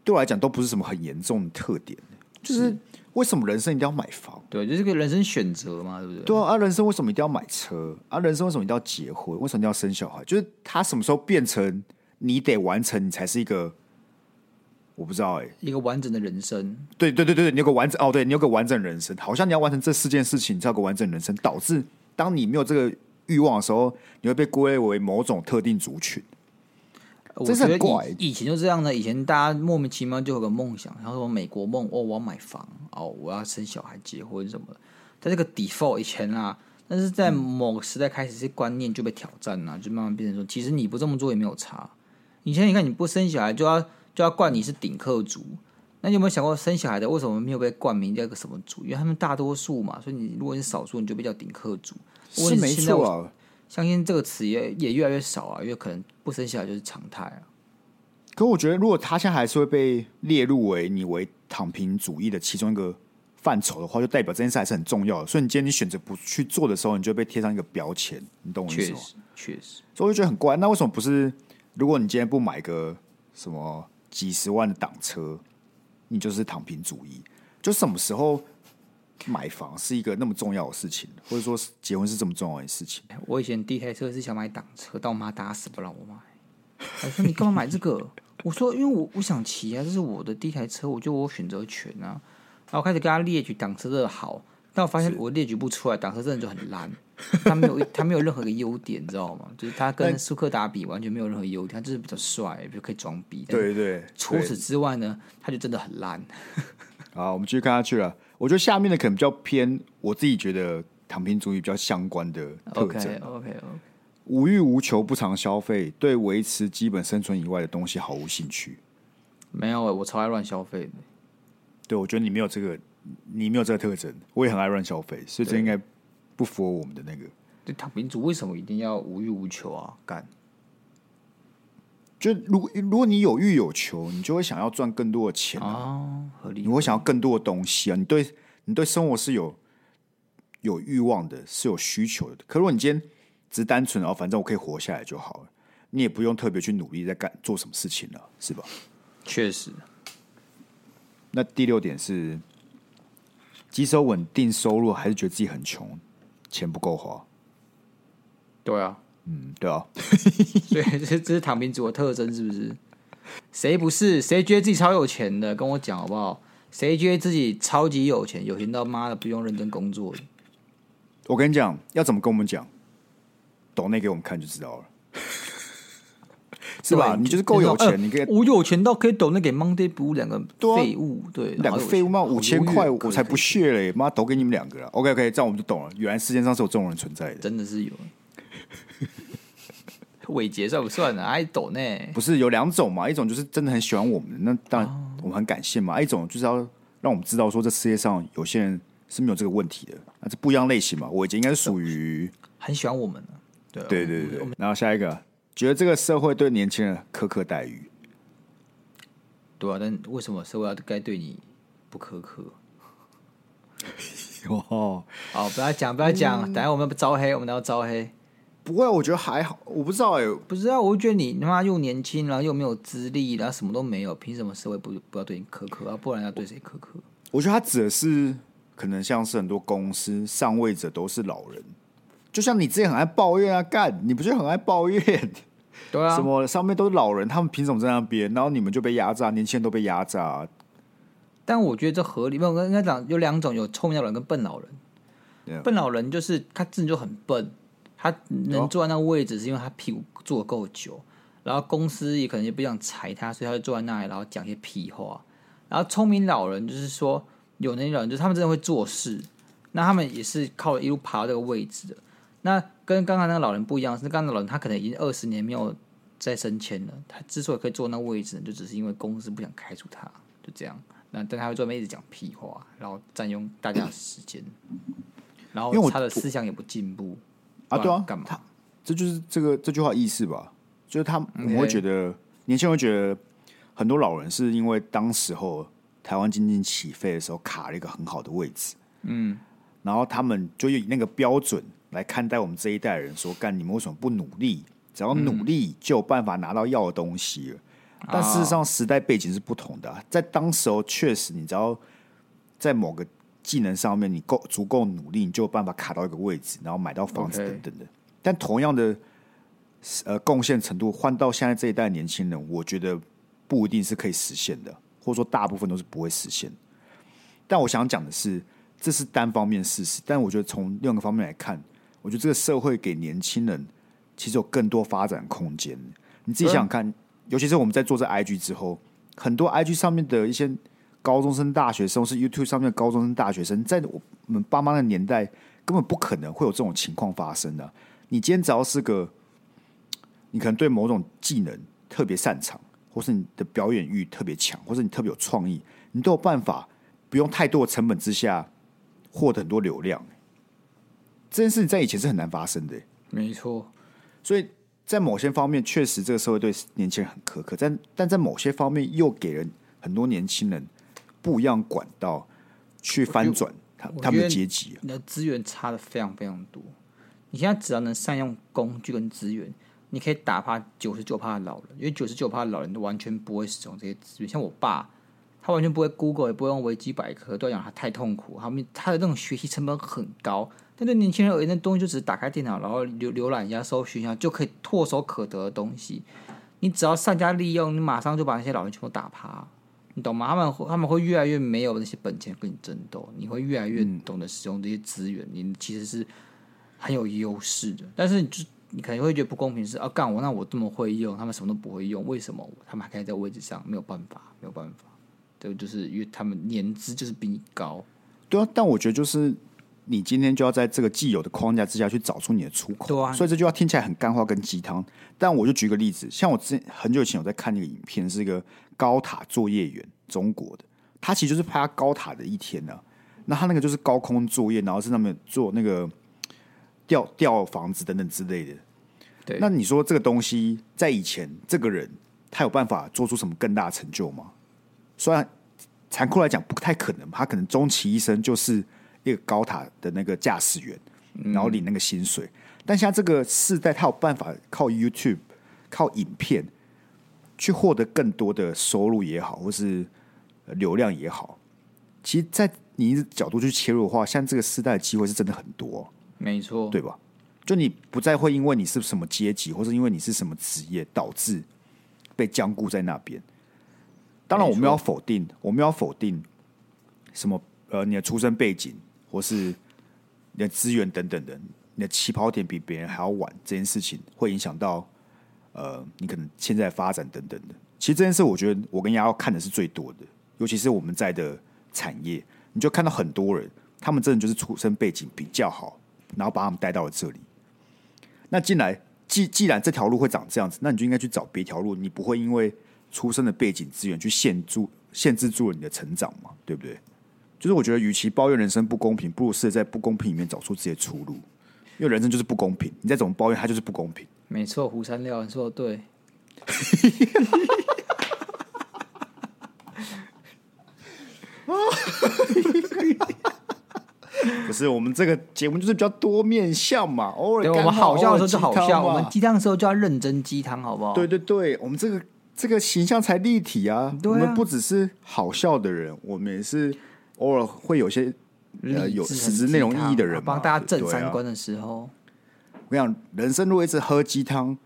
对我来讲都不是什么很严重的特点，就是。为什么人生一定要买房？对，就是个人生选择嘛，对不对？对啊，啊，人生为什么一定要买车？啊，人生为什么一定要结婚？为什么一定要生小孩？就是他什么时候变成你得完成，你才是一个我不知道哎、欸，一个完整的人生。对对对对，你有个完整哦，对你有个完整人生，好像你要完成这四件事情，你才有个完整人生，导致当你没有这个欲望的时候，你会被归类为某种特定族群。我这是很怪。以前就这样的，以前大家莫名其妙就有个梦想，然后说美国梦哦，我要买房哦，我要生小孩、结婚什么的。在这个 default 以前啊，但是在某个时代开始，这观念就被挑战了，就慢慢变成说，其实你不这么做也没有差。以前你看你不生小孩就要就要冠你是顶客族，那你有没有想过生小孩的为什么没有被冠名叫一个什么族？因为他们大多数嘛，所以你如果是少数，你就被叫顶客族。是没错啊。相信这个词也也越来越少啊，因为可能不生小孩就是常态啊。可我觉得，如果他现在还是会被列入为你为躺平主义的其中一个范畴的话，就代表这件事还是很重要的。所以你今天你选择不去做的时候，你就会被贴上一个标签，你懂我意思吗？确实，所以我就觉得很怪。那为什么不是？如果你今天不买个什么几十万的挡车，你就是躺平主义？就什么时候？买房是一个那么重要的事情，或者说结婚是这么重要的事情。我以前第一台车是想买挡车，但我妈打死不让我买。她说：“你干嘛买这个？” 我说：“因为我我想骑啊，这是我的第一台车，我就我选择权啊。”然后开始跟他列举挡车的好，但我发现我列举不出来，挡车真的就很烂。它没有它没有任何一个优点，你知道吗？就是它跟苏克达比完全没有任何优点，它就是比较帅，就可以装逼。对对对。除此之外呢，它就真的很烂。好，我们继续看下去了。我觉得下面的可能比较偏，我自己觉得躺平主义比较相关的特征。OK OK OK。无欲无求，不常消费，对维持基本生存以外的东西毫无兴趣。没有，我超爱乱消费的。对，我觉得你没有这个，你没有这个特征。我也很爱乱消费，所以这应该不符合我们的那个。对，躺平族为什么一定要无欲无求啊？干。就如果如果你有欲有求，你就会想要赚更多的钱啊，哦、合理。你会想要更多的东西啊，你对你对生活是有有欲望的，是有需求的。可如果你今天只是单纯哦，反正我可以活下来就好了，你也不用特别去努力在干做什么事情了，是吧？确实。那第六点是，棘手稳定收入，还是觉得自己很穷，钱不够花？对啊。嗯，对啊，对，这这是躺平族的特征，是不是？谁不是？谁觉得自己超有钱的？跟我讲好不好？谁觉得自己超级有钱，有钱到妈的不用认真工作的？我跟你讲，要怎么跟我们讲？抖内给我们看就知道了，是吧？你就是够有钱，你，你可以。我有钱到可以抖内给 Monday Blue 两个废物，对，两、啊、个废物嘛，五千块我才不屑嘞！妈，抖给你们两个了。OK OK，这样我们就懂了。原来世界上是有这种人存在的，真的是有。伟杰算不算呢？爱抖呢？不是有两种嘛？一种就是真的很喜欢我们，那当然我们很感谢嘛。啊、一种就是要让我们知道说，这世界上有些人是没有这个问题的，那是不一样类型嘛。伟杰应该是属于很喜欢我们的，对对对对。然后下一个，觉得这个社会对年轻人苛刻待遇，对啊，但为什么社会要该对你不苛刻？哦，好，不要讲，不要讲，嗯、等下我们不招黑，我们要招黑。不会，我觉得还好。我不知道哎、欸，不知道。我觉得你他妈又年轻，然后又没有资历，然后什么都没有，凭什么社会不不要对你苛刻啊？不然要对谁苛刻？我觉得他指的是，可能像是很多公司上位者都是老人，就像你自己很爱抱怨啊，干，你不就很爱抱怨？对啊，什么上面都是老人，他们凭什么在那边？然后你们就被压榨，年轻人都被压榨。但我觉得这合理。没有，应该讲有两种，有聪明老人跟笨老人。笨老人就是他自己就很笨。他能坐在那个位置，是因为他屁股坐得够久，然后公司也可能也不想裁他，所以他就坐在那里，然后讲些屁话。然后聪明老人就是说，有那些老人就是他们真的会做事，那他们也是靠一路爬到这个位置的。那跟刚才那个老人不一样，是刚才老人他可能已经二十年没有再升迁了，他之所以可以坐那个位置，就只是因为公司不想开除他，就这样。那但他会专门一直讲屁话，然后占用大家的时间，然后他的思想也不进步。啊，对啊，干嘛？他这就是这个这句话意思吧？就是他我们会觉得年轻人会觉得很多老人是因为当时候台湾经济起飞的时候卡了一个很好的位置，嗯，然后他们就以那个标准来看待我们这一代人，说干你们为什么不努力？只要努力就有办法拿到要的东西了。嗯、但事实上时代背景是不同的、啊，在当时候确实，你只要在某个。技能上面，你够足够努力，你就有办法卡到一个位置，然后买到房子等等的。但同样的，呃，贡献程度换到现在这一代年轻人，我觉得不一定是可以实现的，或者说大部分都是不会实现。但我想讲的是，这是单方面事实。但我觉得从另一个方面来看，我我觉得这个社会给年轻人其实有更多发展空间。你自己想想看，尤其是我们在做这 IG 之后，很多 IG 上面的一些高中生、大学生，是 YouTube 上面的高中生、大学生，在我们爸妈的年代，根本不可能会有这种情况发生的。你今天只要是个，你可能对某种技能特别擅长，或是你的表演欲特别强，或是你特别有创意，你都有办法不用太多的成本之下获得很多流量。这件事情在以前是很难发生的，没错。所以在某些方面，确实这个社会对年轻人很苛刻，但但在某些方面又给人很多年轻人不一样管道去翻转他他们的阶级。你的资源差的非常非常多。你现在只要能善用工具跟资源，你可以打趴九十九趴的老人，因为九十九趴的老人都完全不会使用这些资源。像我爸，他完全不会 Google，也不会用维基百科，都要讲他太痛苦，他们他的那种学习成本很高。但对年轻人而言，那东西就只是打开电脑，然后浏浏览一下、搜寻一下，就可以唾手可得的东西。你只要善加利用，你马上就把那些老人全部打趴，你懂吗？他们他们会越来越没有那些本钱跟你争斗，你会越来越懂得使用这些资源，你其实是。很有优势的，但是你就你可能会觉得不公平是，是啊，干我那我这么会用，他们什么都不会用，为什么他们还可以在位置上？没有办法，没有办法，这个，就是因为他们年资就是比你高。对啊，但我觉得就是你今天就要在这个既有的框架之下去找出你的出口。对啊，所以这句话听起来很干话跟鸡汤。但我就举个例子，像我之前很久以前有在看那个影片，是一个高塔作业员，中国的，他其实就是拍他高塔的一天呢、啊。那他那个就是高空作业，然后是他们做那个。吊吊房子等等之类的，对。那你说这个东西在以前，这个人他有办法做出什么更大的成就吗？虽然残酷来讲不太可能，他可能终其一生就是一个高塔的那个驾驶员，然后领那个薪水。嗯、但现在这个世代，他有办法靠 YouTube、靠影片去获得更多的收入也好，或是流量也好。其实，在你的角度去切入的话，像这个世代的机会是真的很多。没错，对吧？就你不再会因为你是什么阶级，或是因为你是什么职业，导致被僵固在那边。当然，我们要否定，我们要否定什么呃，你的出生背景，或是你的资源等等的，你的起跑点比别人还要晚，这件事情会影响到呃，你可能现在发展等等的。其实这件事，我觉得我跟亚要看的是最多的，尤其是我们在的产业，你就看到很多人，他们真的就是出生背景比较好。然后把他们带到了这里。那进来，既既然这条路会长这样子，那你就应该去找别条路。你不会因为出生的背景资源去限住、限制住了你的成长嘛？对不对？就是我觉得，与其抱怨人生不公平，不如试着在不公平里面找出自己的出路。因为人生就是不公平，你再怎么抱怨，它就是不公平。没错，胡三料，你说的对。不是我们这个节目就是比较多面向嘛，偶尔我们好笑的时候就好笑，我们鸡汤的时候就要认真鸡汤，好不好？对对对，我们这个这个形象才立体啊！啊我们不只是好笑的人，我们也是偶尔会有些呃有实质内容意义的人，帮大家正三观的时候。啊、我跟你讲，人生如果一直喝鸡汤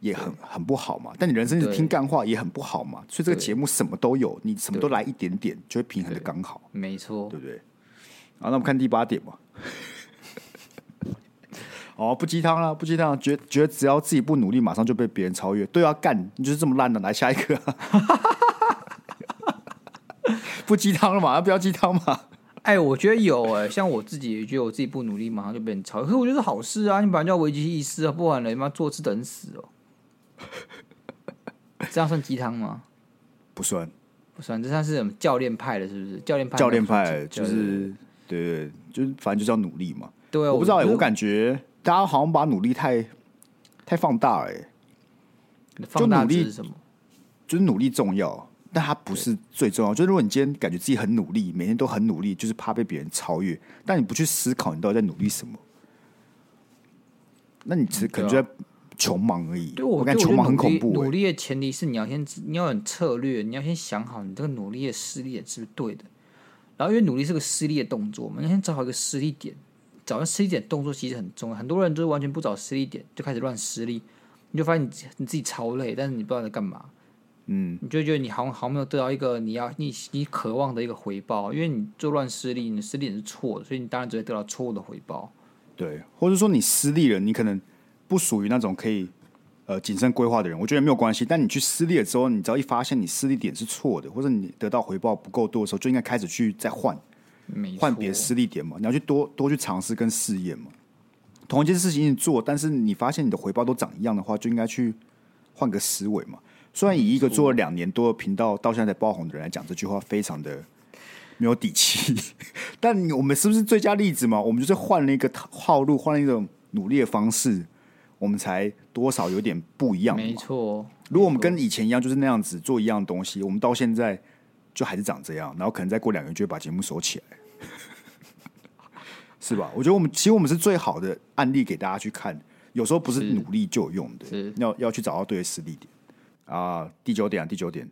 也很很不好嘛，但你人生一直听干话也很不好嘛，所以这个节目什么都有，你什么都来一点点，就会平衡的刚好，没错，对不对？好，那我们看第八点吧。哦，不鸡汤了，不鸡汤，觉得觉得只要自己不努力，马上就被别人超越。对啊，干，你就是这么烂的，来下一个。不鸡汤了嘛？要不要鸡汤嘛？哎，我觉得有哎、欸，像我自己也觉得我自己不努力，马上就被人超。可是我觉得是好事啊，你本来就要危机意识啊，不然人妈坐吃等死哦。这样算鸡汤吗？不算，不算，这算是什么教练派的，是不是？教练派，教练派就是。对对，就是反正就是要努力嘛。对、啊，我不知道哎、欸，我，感觉大家好像把努力太太放大了哎、欸。放大是什么？就是努力重要，但它不是最重要。就是如果你今天感觉自己很努力，每天都很努力，就是怕被别人超越，但你不去思考你到底在努力什么，那你只可能就在穷忙而已。对我，感觉穷忙很恐怖、欸。努力的前提是你要先你要有策略，你要先想好你这个努力的失力点是不是对的。然后，因为努力是个失力的动作嘛，你先找好一个失力点，找到失力点动作其实很重要。很多人就是完全不找失力点，就开始乱失力，你就发现你你自己超累，但是你不知道在干嘛。嗯，你就觉得你好像好像没有得到一个你要你你渴望的一个回报，因为你做乱失利，你的施力点是错的，所以你当然只会得到错误的回报。对，或者说你失利了，你可能不属于那种可以呃谨慎规划的人，我觉得没有关系。但你去失利了之后，你只要一发现你失利点是错的，或者你得到回报不够多的时候，就应该开始去再换，换别的失利点嘛。你要去多多去尝试跟试验嘛。同一件事情你做，但是你发现你的回报都长一样的话，就应该去换个思维嘛。虽然以一个做了两年多的频道到现在才爆红的人来讲，这句话非常的没有底气。但我们是不是最佳例子嘛？我们就是换了一个套路，换了一种努力的方式，我们才多少有点不一样。没错，如果我们跟以前一样，就是那样子做一样的东西，我们到现在就还是长这样，然后可能再过两个月就会把节目收起来。是吧？我觉得我们其实我们是最好的案例给大家去看。有时候不是努力就有用的，要要去找到对的实力点啊。第九点啊，第九点，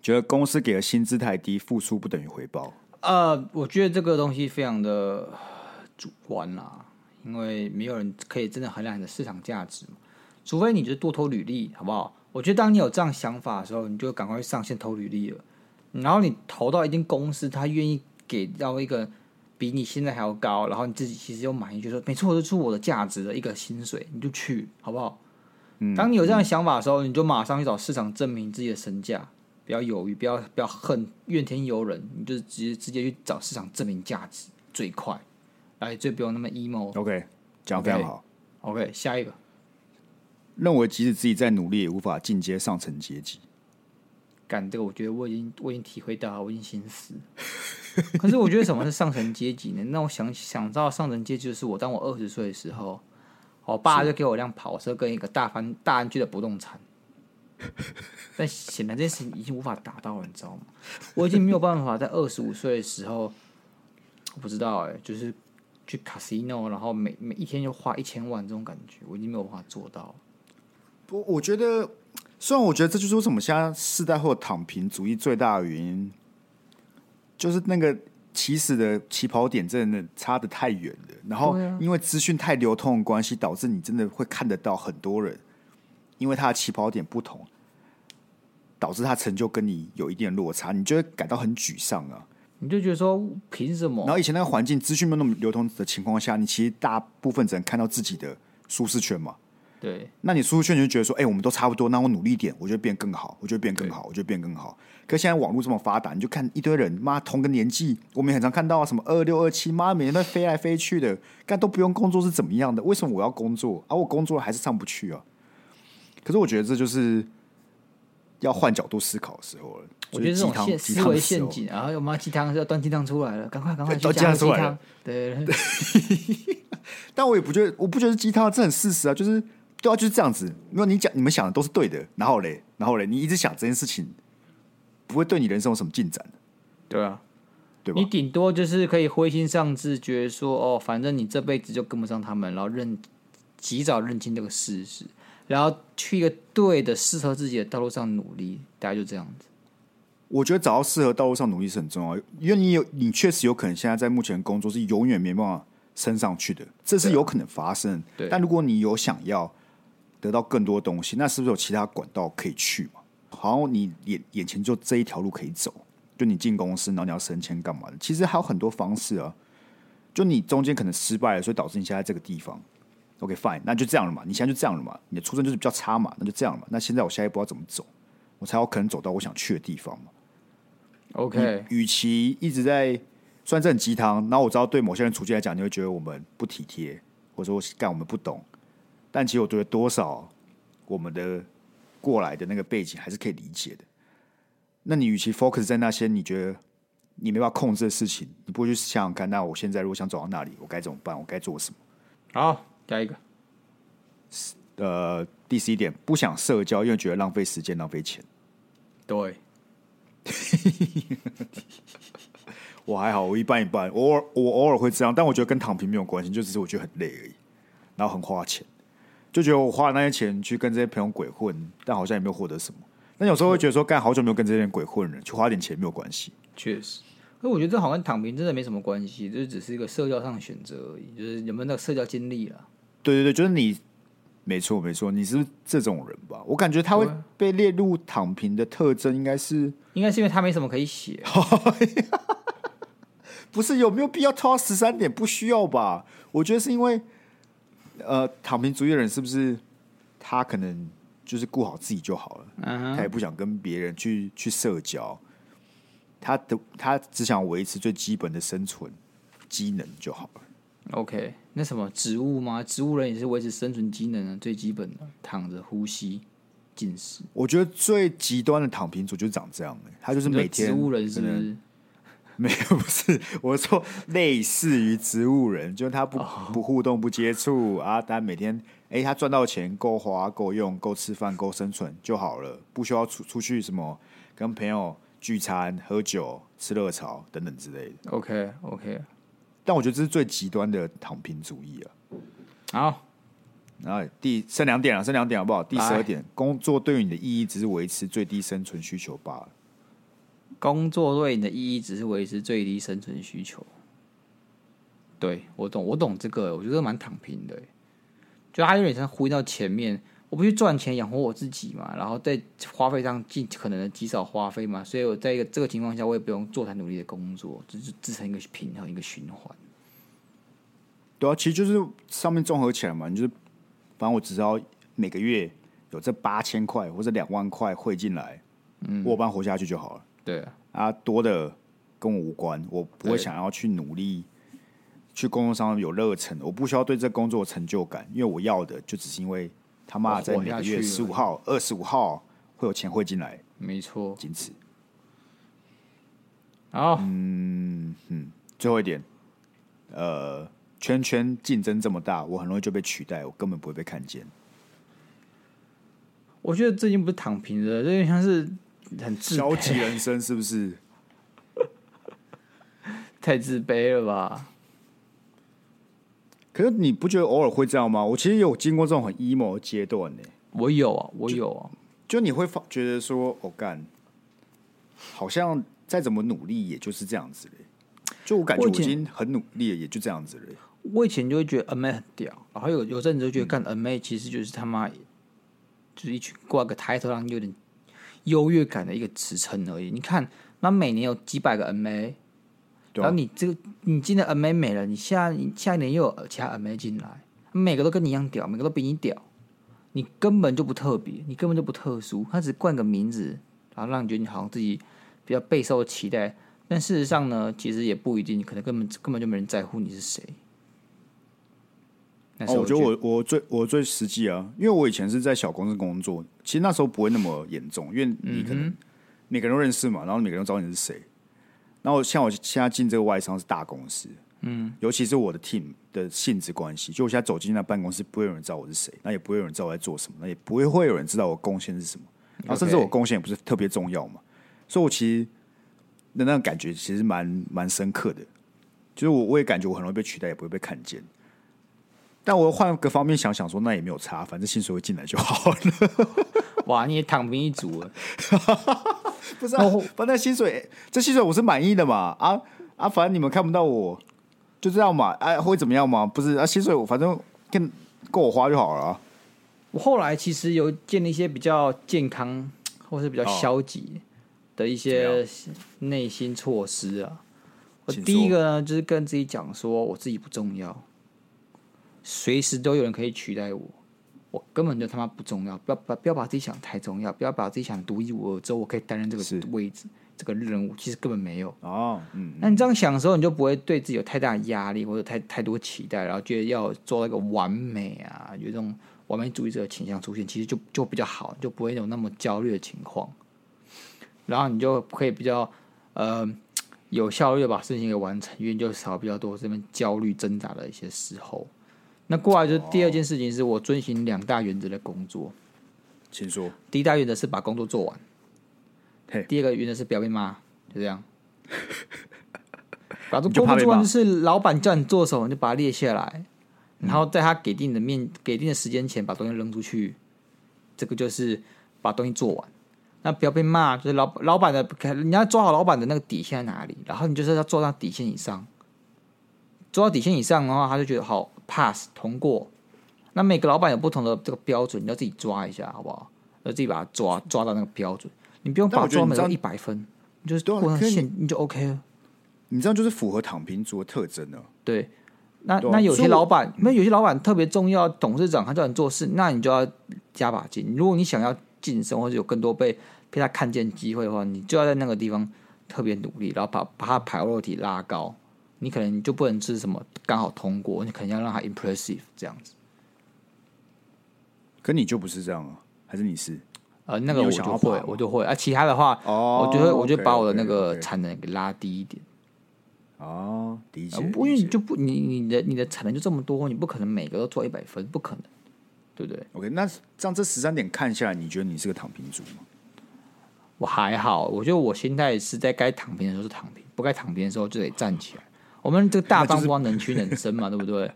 觉得公司给的薪资太低，付出不等于回报。呃，我觉得这个东西非常的主观啦，因为没有人可以真的衡量你的市场价值，除非你就多投履历，好不好？我觉得当你有这样想法的时候，你就赶快上线投履历了。然后你投到一定公司，他愿意给到一个。比你现在还要高，然后你自己其实又满意，就说没错，这是我的价值的一个薪水，你就去好不好？嗯，当你有这样的想法的时候，嗯、你就马上去找市场证明自己的身价，不要犹豫，不要不要恨怨天尤人，你就直接直接去找市场证明价值最快，来最不用那么 emo。OK，讲得非常好。OK，下一个，认为即使自己再努力，也无法进阶上层阶级。干这个，我觉得我已经我已经体会到，我已经心死。可是我觉得什么是上层阶级呢？那我想想到上层阶级就是我，当我二十岁的时候，我爸就给我一辆跑车跟一个大翻大安居的不动产。但显然这件事情已经无法达到了，你知道吗？我已经没有办法在二十五岁的时候，我不知道哎、欸，就是去 casino，然后每每一天就花一千万这种感觉，我已经没有办法做到。不，我觉得，虽然我觉得这就是为什么现在世代或躺平主义最大的原因。就是那个起始的起跑点真的差得太远了，然后因为资讯太流通的关系，导致你真的会看得到很多人，因为他的起跑点不同，导致他成就跟你有一定的落差，你就会感到很沮丧啊！你就觉得说凭什么？然后以前那个环境资讯没有那么流通的情况下，你其实大部分只能看到自己的舒适圈嘛。对，那你舒适圈你就觉得说，哎、欸，我们都差不多，那我努力一点，我就变更好，我就变更好，我就变更好。可现在网络这么发达，你就看一堆人，妈同个年纪，我们也很常看到啊什么二六二七，妈每天都飞来飞去的，干都不用工作是怎么样的？为什么我要工作？而、啊、我工作还是上不去啊？可是我觉得这就是要换角度思考的时候了。我觉得这种思维陷阱，然后我妈鸡汤要端鸡汤出来了，赶快赶快去 加鸡汤。对，对，对但我也不觉得，我不觉得鸡汤这很事实啊，就是。对啊，就是这样子。如果你讲你们想的都是对的，然后嘞，然后嘞，你一直想这件事情，不会对你人生有什么进展。对啊，对吧？你顶多就是可以灰心丧志，觉得说哦，反正你这辈子就跟不上他们，然后认及早认清这个事实，然后去一个对的适合自己的道路上努力，大概就这样子。我觉得找到适合道路上努力是很重要，因为你有，你确实有可能现在在目前工作是永远没办法升上去的，这是有可能发生。对，但如果你有想要。得到更多东西，那是不是有其他管道可以去嘛？好像你眼眼前就这一条路可以走，就你进公司，然后你要升迁干嘛的？其实还有很多方式啊。就你中间可能失败了，所以导致你现在这个地方。OK，fine，那就这样了嘛。你现在就这样了嘛。你的出身就是比较差嘛，那就这样了嘛。那现在我下一步要怎么走，我才有可能走到我想去的地方嘛？OK，与其一直在算这很鸡汤，然后我知道对某些人处境来讲，你会觉得我们不体贴，或者说干我们不懂。但其实我觉得多少我们的过来的那个背景还是可以理解的。那你与其 focus 在那些你觉得你没办法控制的事情，你不会去想想看，那我现在如果想走到那里，我该怎么办？我该做什么？好，下一个。呃，第十一点，不想社交，因为觉得浪费时间、浪费钱。对，我还好，我一般一般，偶尔我偶尔会这样，但我觉得跟躺平没有关系，就只是我觉得很累而已，然后很花钱。就觉得我花了那些钱去跟这些朋友鬼混，但好像也没有获得什么。但有时候会觉得说，干好久没有跟这些人鬼混了，去花点钱没有关系。确实，可我觉得这好像躺平真的没什么关系，就是只是一个社交上的选择而已，就是有没有那个社交经历啊。对对对，就是你，没错没错，你是这种人吧？我感觉他会被列入躺平的特征，应该是，应该是因为他没什么可以写。不是有没有必要拖到十三点？不需要吧？我觉得是因为，呃，躺平主义的人是不是他可能就是顾好自己就好了？Uh huh. 他也不想跟别人去去社交，他的他只想维持最基本的生存机能就好了。OK，那什么植物吗？植物人也是维持生存机能的最基本的，躺着呼吸、进食。我觉得最极端的躺平族就是长这样的，他就是每天植物人是不是？没有，不是，我说类似于植物人，就是他不、oh. 不互动、不接触啊，但每天哎、欸，他赚到钱够花、够用、够吃饭、够生存就好了，不需要出出去什么跟朋友聚餐、喝酒、吃热炒等等之类的。OK OK。但我觉得这是最极端的躺平主义啊！好，然后第剩两点了，剩两点好不好？第十二点，工作对于你的意义只是维持最低生存需求罢了。工作对你的意义只是维持最低生存需求。对，我懂，我懂这个，我觉得蛮躺平的。就他有点像回到前面，我不去赚钱养活我自己嘛，然后在花费上尽可能的极少花费嘛，所以我在一个这个情况下，我也不用做太努力的工作，就是制成一个平衡，一个循环。对啊，其实就是上面综合起来嘛，你就是反正我只要每个月有这八千块或者两万块汇进来，嗯，我帮活下去就好了。对啊，啊，多的跟我无关，我不会想要去努力去工作上有热忱，我不需要对这工作有成就感，因为我要的就只是因为。他妈在每个月十五号、二十五号会有钱汇进来，没错，仅此。好，嗯嗯，最后一点，呃，圈圈竞争这么大，我很容易就被取代，我根本不会被看见。我觉得这已经不是躺平了，这有点像是很消极人生，是不是？太自卑了吧？可是你不觉得偶尔会这样吗？我其实有经过这种很 emo 的阶段呢。我有啊，我有啊。就，就你会发觉得说，我、哦、干，好像再怎么努力，也就是这样子嘞。就我感觉我已经很努力了，也就这样子嘞。我以前就会觉得 MA 很屌，然后有有阵子就觉得干 MA 其实就是他妈，就是一群挂个抬头上有点优越感的一个职称而已。你看，那每年有几百个 MA。然后你这个，你今年 MA 没了，你下你下一年又有其他 MA 进来，每个都跟你一样屌，每个都比你屌，你根本就不特别，你根本就不特殊，他只冠个名字，然后让你觉得你好像自己比较备受期待，但事实上呢，其实也不一定，你可能根本根本就没人在乎你是谁。哦，我觉得我我最我最实际啊，因为我以前是在小公司工作，其实那时候不会那么严重，因为你可能每个人都认识嘛，然后每个人都知道你是谁。然后像我现在进这个外商是大公司，嗯，尤其是我的 team 的性质关系，就我现在走进那办公室，不会有人知道我是谁，那也不会有人知道我在做什么，那也不会会有人知道我贡献是什么，然后甚至我贡献也不是特别重要嘛，所以我其实那那种感觉其实蛮蛮深刻的，就是我我也感觉我很容易被取代，也不会被看见，但我换个方面想想说，那也没有差，反正薪水会进来就好了。哇，你也躺平一族了。不是啊，反正薪水，这薪水我是满意的嘛。啊啊，反正你们看不到我，就这样嘛。哎、啊，会怎么样嘛？不是啊，薪水我反正跟够我花就好了、啊。我后来其实有建立一些比较健康，或是比较消极的一些内心措施啊。我第一个呢，就是跟自己讲说，我自己不重要，随时都有人可以取代我。我根本就他妈不重要，不要把不要把自己想太重要，不要把自己想独一无二，之后我可以担任这个位置、这个任务，其实根本没有哦。嗯，那你这样想的时候，你就不会对自己有太大的压力或者太太多期待，然后觉得要做到一个完美啊，有这种完美主义者的倾向出现，其实就就比较好，就不会有那么焦虑的情况。然后你就可以比较呃有效率的把事情给完成，因为你就少比较多这边焦虑挣扎的一些时候。那过来就是第二件事情，是我遵循两大原则的工作。请说。第一大原则是把工作做完。嘿。第二个原则是不要被骂，就这样。把这工作做完就是老板叫你做什么，你就把它列下来，然后在他给定的面、给定的时间前把东西扔出去。这个就是把东西做完。那不要被骂，就是老老板的，你要抓好老板的那个底线在哪里，然后你就是要做到底线以上。做到底线以上的话，他就觉得好。Pass 通过，那每个老板有不同的这个标准，你要自己抓一下，好不好？要自己把它抓抓到那个标准，你不用把它抓满到一百分，你就是过那线，你就 OK 了。你这样就是符合躺平族的特征呢。对，那那有些老板，那有些老板特别重要，董事长他叫你做事，那你就要加把劲。如果你想要晋升或者有更多被被他看见机会的话，你就要在那个地方特别努力，然后把把他 priority 拉高。你可能就不能是什么刚好通过，你可能要让他 impressive 这样子。可你就不是这样啊？还是你是？呃，那个我就会我就会啊。其他的话，哦我就会，我就把我的那个产能给拉低一点。哦，理解。啊不，因为你就不，你你的你的产能就这么多，你不可能每个都做一百分，不可能，对不对？OK，那这样这十三点看下来，你觉得你是个躺平族吗？我还好，我觉得我心态是在该躺平的时候是躺平，不该躺平的时候就得站起来。我们这个大方方能屈能伸嘛，对不对？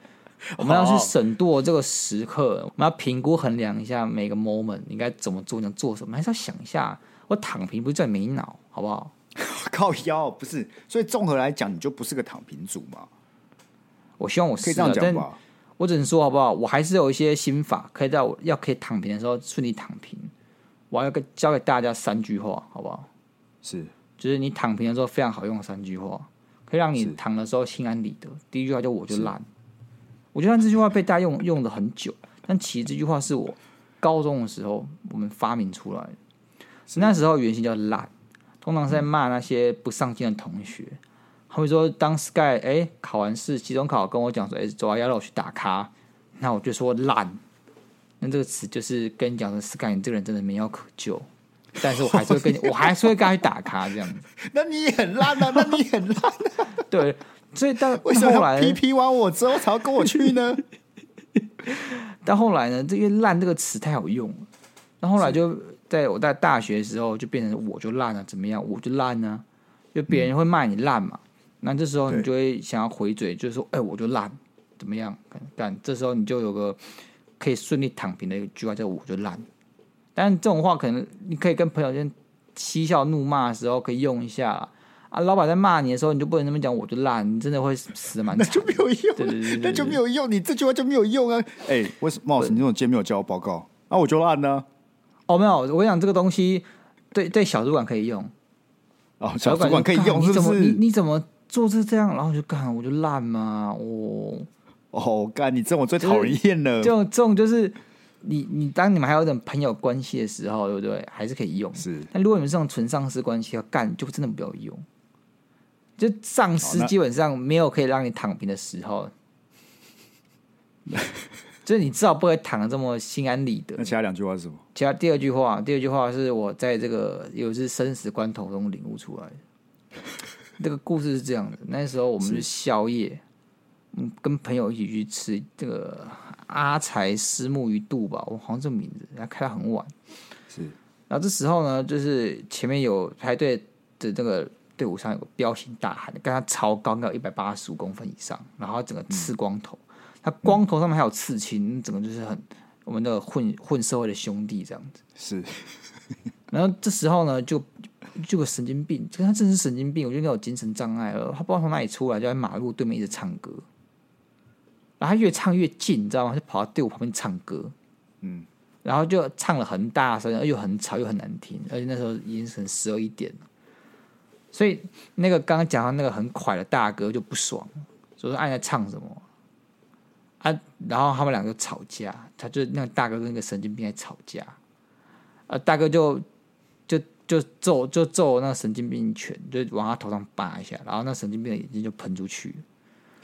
我们要去审度这个时刻，我们要评估衡量一下每个 moment 应该怎么做，能做什么，还是要想一下。我躺平不是叫你没脑，好不好？靠腰不是，所以综合来讲，你就不是个躺平族嘛？我希望我可以这样讲吧？我只能说好不好？我还是有一些心法，可以在我要可以躺平的时候顺利躺平。我要跟教给大家三句话，好不好？是就是你躺平的时候非常好用的三句话，可以让你躺的时候心安理得。第一句话就我就烂，我觉得这句话被大家用用了很久，但其实这句话是我高中的时候我们发明出来的，那时候原型叫烂，通常是在骂那些不上进的同学。他会说，当 Sky 哎、欸、考完试，期中考跟我讲说，哎、欸，走啊，要让我去打卡，那我就说烂。那这个词就是跟你讲说，Sky 你这个人真的没药可救。但是我还是会跟你，我还是会跟他去打卡这样子。那你也很烂啊，那你很烂、啊。对，所以到为什么后来要 PP 完我之后才要跟我去呢？但后来呢，这个“烂”这个词太好用了。那后来就在我在大学的时候，就变成我就烂了，怎么样？我就烂呢、啊，就别人会骂你烂嘛。那、嗯、这时候你就会想要回嘴，就是说：“哎、欸，我就烂，怎么样？”干，这时候你就有个可以顺利躺平的一句话，叫“我就烂”。但这种话可能你可以跟朋友间嬉笑怒骂的时候可以用一下啊。老板在骂你的时候，你就不能那么讲，我就烂，你真的会死的蛮惨。那就没有用，对对对对对那就没有用，你这句话就没有用啊！哎、欸，为什么？你这种今天没有交报告，那、啊、我就烂呢？哦，没有，我跟你讲这个东西对对小主管可以用。哦，小主管可以用，是不是？你你怎么做是这样？然后就干，我就烂嘛，我哦干，你这种我最讨人厌了。这种这种就是。你你当你们还有点朋友关系的时候，对不对？还是可以用。是，但如果你们是这种纯上司关系要干，就真的不要用。就上司基本上没有可以让你躺平的时候，就是你至少不会躺的这么心安理得。那其他两句话是什么？其他第二句话，第二句话是我在这个有一次生死关头中领悟出来的。这个故事是这样的：那时候我们是宵夜，嗯，跟朋友一起去吃这个。阿财虱目鱼肚吧，我好像这个名字，然后开到很晚。是，然后这时候呢，就是前面有排队的这个队伍上有个彪形大汉，跟他超高，应该有一百八十五公分以上，然后整个刺光头，嗯、他光头上面还有刺青，整个就是很我们的混混社会的兄弟这样子。是，然后这时候呢，就就个神经病，就他真是神经病，我觉得应该有精神障碍了，他不知道从哪里出来，就在马路对面一直唱歌。然后他越唱越近，你知道吗？就跑到队伍旁边唱歌，嗯，然后就唱了很大声，又很吵又很难听，而且那时候已经是十二一点了，所以那个刚刚讲到那个很快的大哥就不爽，说说：“哎，在唱什么？”啊，然后他们两个吵架，他就那个大哥跟那个神经病在吵架，啊，大哥就就就揍就揍那个神经病一拳，就往他头上扒一下，然后那神经病的眼睛就喷出去。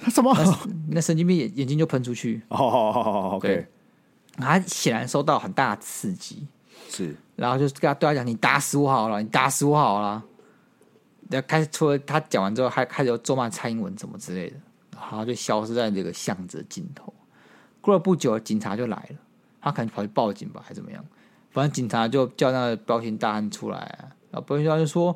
他 什么？那，那神经病眼眼睛就喷出去。哦哦哦哦，OK。他显然受到很大的刺激，是。然后就跟他对他讲：“你打死我好了，你打死我好了。”然后开始除了他讲完之后，还开始又咒骂蔡英文什么之类的，然后就消失在这个巷子的尽头。过了不久，警察就来了，他可能跑去报警吧，还是怎么样？反正警察就叫那个彪形大汉出来，然后彪形大汉就说：“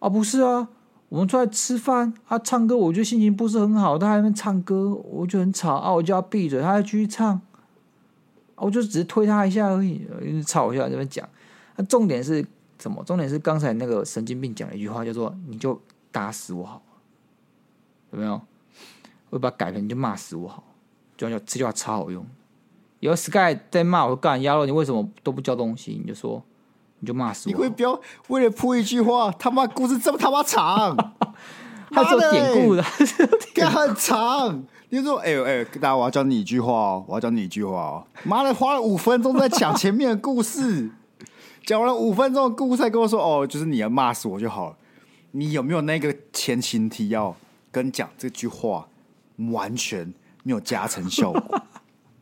啊，不是啊。”我们出来吃饭，他、唱歌，我觉得心情不是很好。他还在那唱歌，我觉得很吵啊，我就要闭嘴，他还继续唱，我就只是推他一下而已，一直吵一下在那边讲。那重点是什么？重点是刚才那个神经病讲了一句话，叫做“你就打死我好”，有没有？我把它改成“你就骂死我好”，就叫这句话超好用。有 Sky 在骂我干鸭肉，你为什么都不交东西？你就说。你就骂死我！你会不要为了铺一句话，他妈故事这么他妈长？他是有典故的，干很长。你说，哎呦哎，大家我要教你一句话哦，我要教你一句话哦。妈的，花了五分钟在讲前面的故事，讲完了五分钟的故事，才跟我说，哦，就是你要骂死我就好了。你有没有那个前情提要跟讲这句话，完全没有加成效果？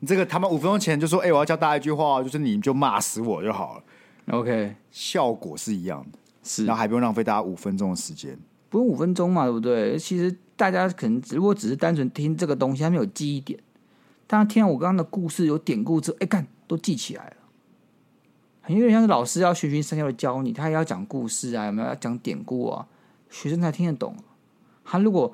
你这个他妈五分钟前就说，哎，我要教大家一句话，就是你就骂死我就好了。OK，效果是一样的，是，然后还不用浪费大家五分钟的时间，不用五分钟嘛，对不对？其实。大家可能如果只是单纯听这个东西，他没有记忆点。大家听完我刚刚的故事有典故之后，哎，看都记起来了。很有点像是老师要循循善诱的教你，他也要讲故事啊，有没有要讲典故啊？学生才听得懂。他如果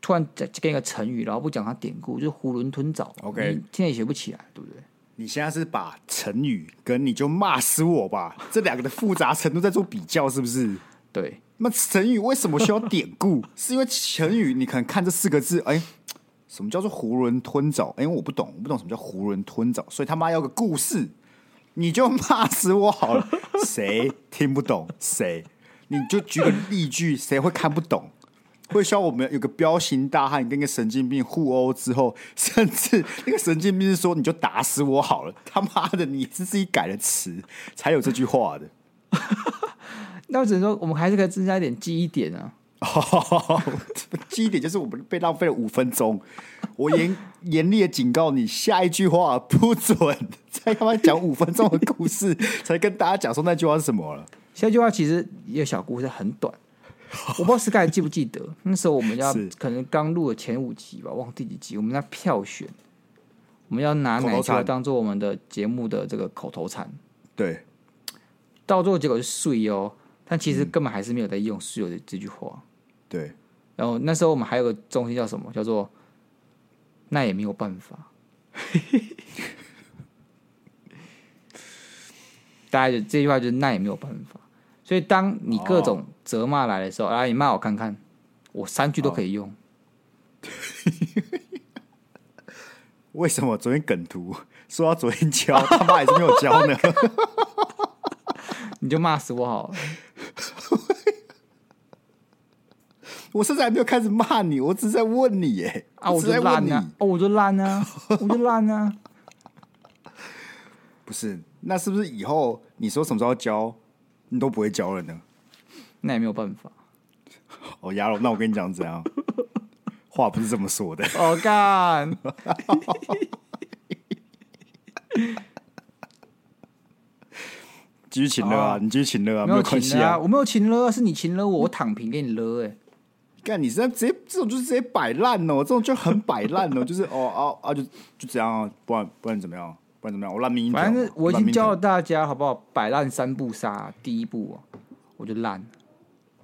突然讲跟一个成语，然后不讲他典故，就是囫囵吞枣。OK，你听也学不起来，对不对？你现在是把成语跟你就骂死我吧 这两个的复杂程度在做比较，是不是？对。那成语为什么需要典故？是因为成语你可能看这四个字，哎，什么叫做囫囵吞枣？哎，我不懂，我不懂什么叫囫囵吞枣，所以他妈要个故事，你就骂死我好了。谁听不懂？谁？你就举个例句，谁会看不懂？会需要我们有个彪形大汉跟一个神经病互殴之后，甚至那个神经病是说你就打死我好了。他妈的，你是自己改的词才有这句话的。那我只能说，我们还是可以增加一点记忆点啊！记忆点就是我们被浪费了五分钟。我严严厉的警告你，下一句话不准再他妈讲五分钟的故事，才跟大家讲说那句话是什么了。下一句话其实一个小故事，很短。我不知道 Sky 记不记得，那时候我们要可能刚录了前五集吧，忘第几集，我们在票选，我们要拿哪句话当做我们的节目的这个口头禅？对，到最后结果是碎哦。但其实根本还是没有在用室友的这句话，对。然后那时候我们还有个中心叫什么？叫做那也没有办法。大家就这句话就是那也没有办法。所以当你各种责骂来的时候，来、你骂我看看，我三句都可以用。哦、为什么昨天梗图说到昨天教，他妈还是没有教呢？你就骂死我好了。我甚至还没有开始骂你，我只是在问你，哎，啊，我就烂啊，哦，我就烂啊，我就烂啊。不是，那是不是以后你说什么时候教，你都不会教了呢？那也没有办法。哦，亚龙，那我跟你讲怎样？话不是这么说的。哦干。继续请了啊！你继续请了啊！没有关系啊！我没有请了，是你请了我，我躺平给你了哎。干，你现在直接这种就是直接摆烂哦，这种就很摆烂哦，就是哦哦啊就就这样啊，不然不然怎么样？不然怎么样？我烂命一条。反正我已经教了大家好不好？摆烂三步杀，第一步我就烂，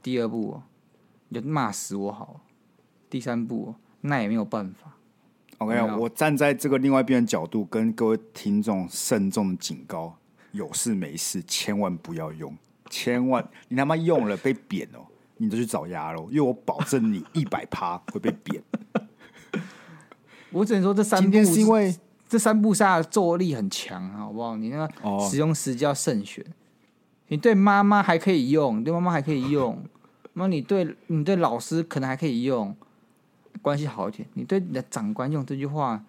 第二步你就骂死我好，第三步那也没有办法。OK，我站在这个另外一边的角度，跟各位听众慎重警告。有事没事，千万不要用，千万你他妈用了被扁哦，你就去找鸭肉，因为我保证你 一百趴会被扁。我只能说这三步是因为这三步下的作力很强，好不好？你那个使用时机要慎选。你对妈妈还可以用，你对妈妈还可以用，那你对你对老师可能还可以用，关系好一点。你对你的长官用这句话。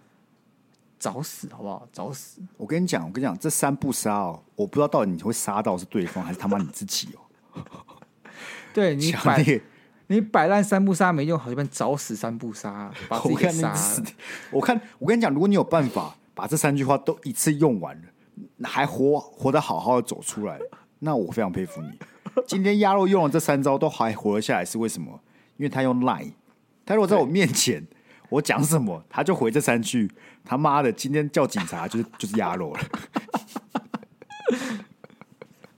找死好不好？找死！我跟你讲，我跟你讲，这三不杀哦，我不知道到底你会杀到是对方还是他妈你自己哦。对你摆你摆烂三不杀没用，好像找死三不杀，把自己给 杀了。我看我跟你讲，如果你有办法把这三句话都一次用完了，还活活得好好的走出来，那我非常佩服你。今天鸭肉用了这三招都还活了下来，是为什么？因为他用 Line，他如果在我面前。我讲什么，他就回这三句。他妈的，今天叫警察就是就是鸭肉了。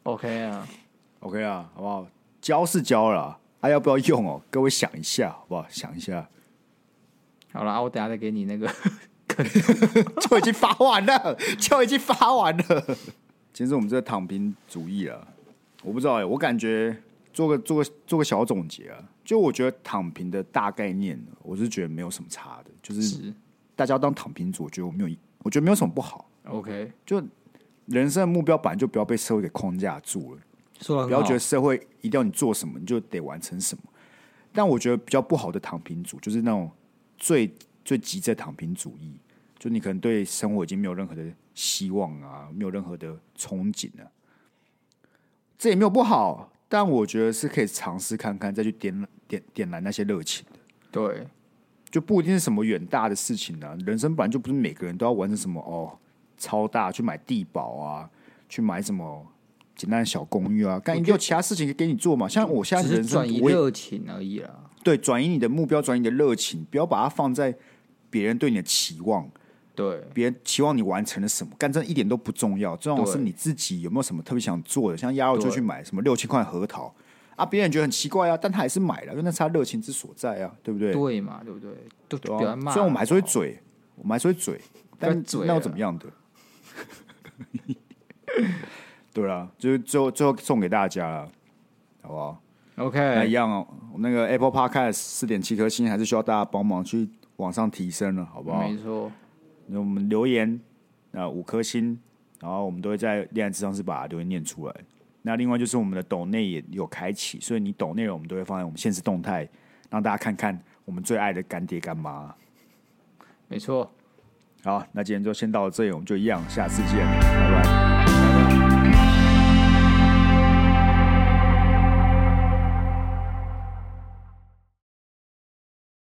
OK 啊，OK 啊，好不好？教是教了，还、啊、要不要用哦？各位想一下，好不好？想一下。好了，我等下再给你那个，就已经发完了，就已经发完了。其实我们这个躺平主义啊，我不知道哎、欸，我感觉做个做个做个小总结啊。就我觉得躺平的大概念，我是觉得没有什么差的，就是大家当躺平族，我觉得我没有，我觉得没有什么不好。OK，就人生的目标本来就不要被社会给框架住了，不要觉得社会一定要你做什么你就得完成什么。但我觉得比较不好的躺平族，就是那种最最极致的躺平主义，就你可能对生活已经没有任何的希望啊，没有任何的憧憬啊。这也没有不好，但我觉得是可以尝试看看，再去点点点燃那些热情的。对，就不一定是什么远大的事情啊。人生本来就不是每个人都要完成什么哦，超大去买地堡啊，去买什么。简单的小公寓啊，干一定有其他事情给你做嘛。像我现在人生转移热情而已啦。对，转移你的目标，转移你的热情，不要把它放在别人对你的期望。对，别人期望你完成了什么，干这一点都不重要。重要是你自己有没有什么特别想做的。像鸭肉就去买什么六千块核桃啊，别人觉得很奇怪啊，但他还是买了，因为那是他热情之所在啊，对不对？对嘛，对不对？都对啊。虽然我们还是会嘴，我们还是会嘴，但那又怎么样的？对啊，就是最后最后送给大家了，好不好？OK，那一样哦。我们那个 Apple Podcast 四点七颗星，还是需要大家帮忙去往上提升了，好不好？没错。那我们留言啊五颗星，然后我们都会在恋爱智商是把留言念出来。那另外就是我们的抖内也有开启，所以你抖内容我们都会放在我们现实动态，让大家看看我们最爱的干爹干妈。没错。好，那今天就先到这里，我们就一样，下次见，拜拜。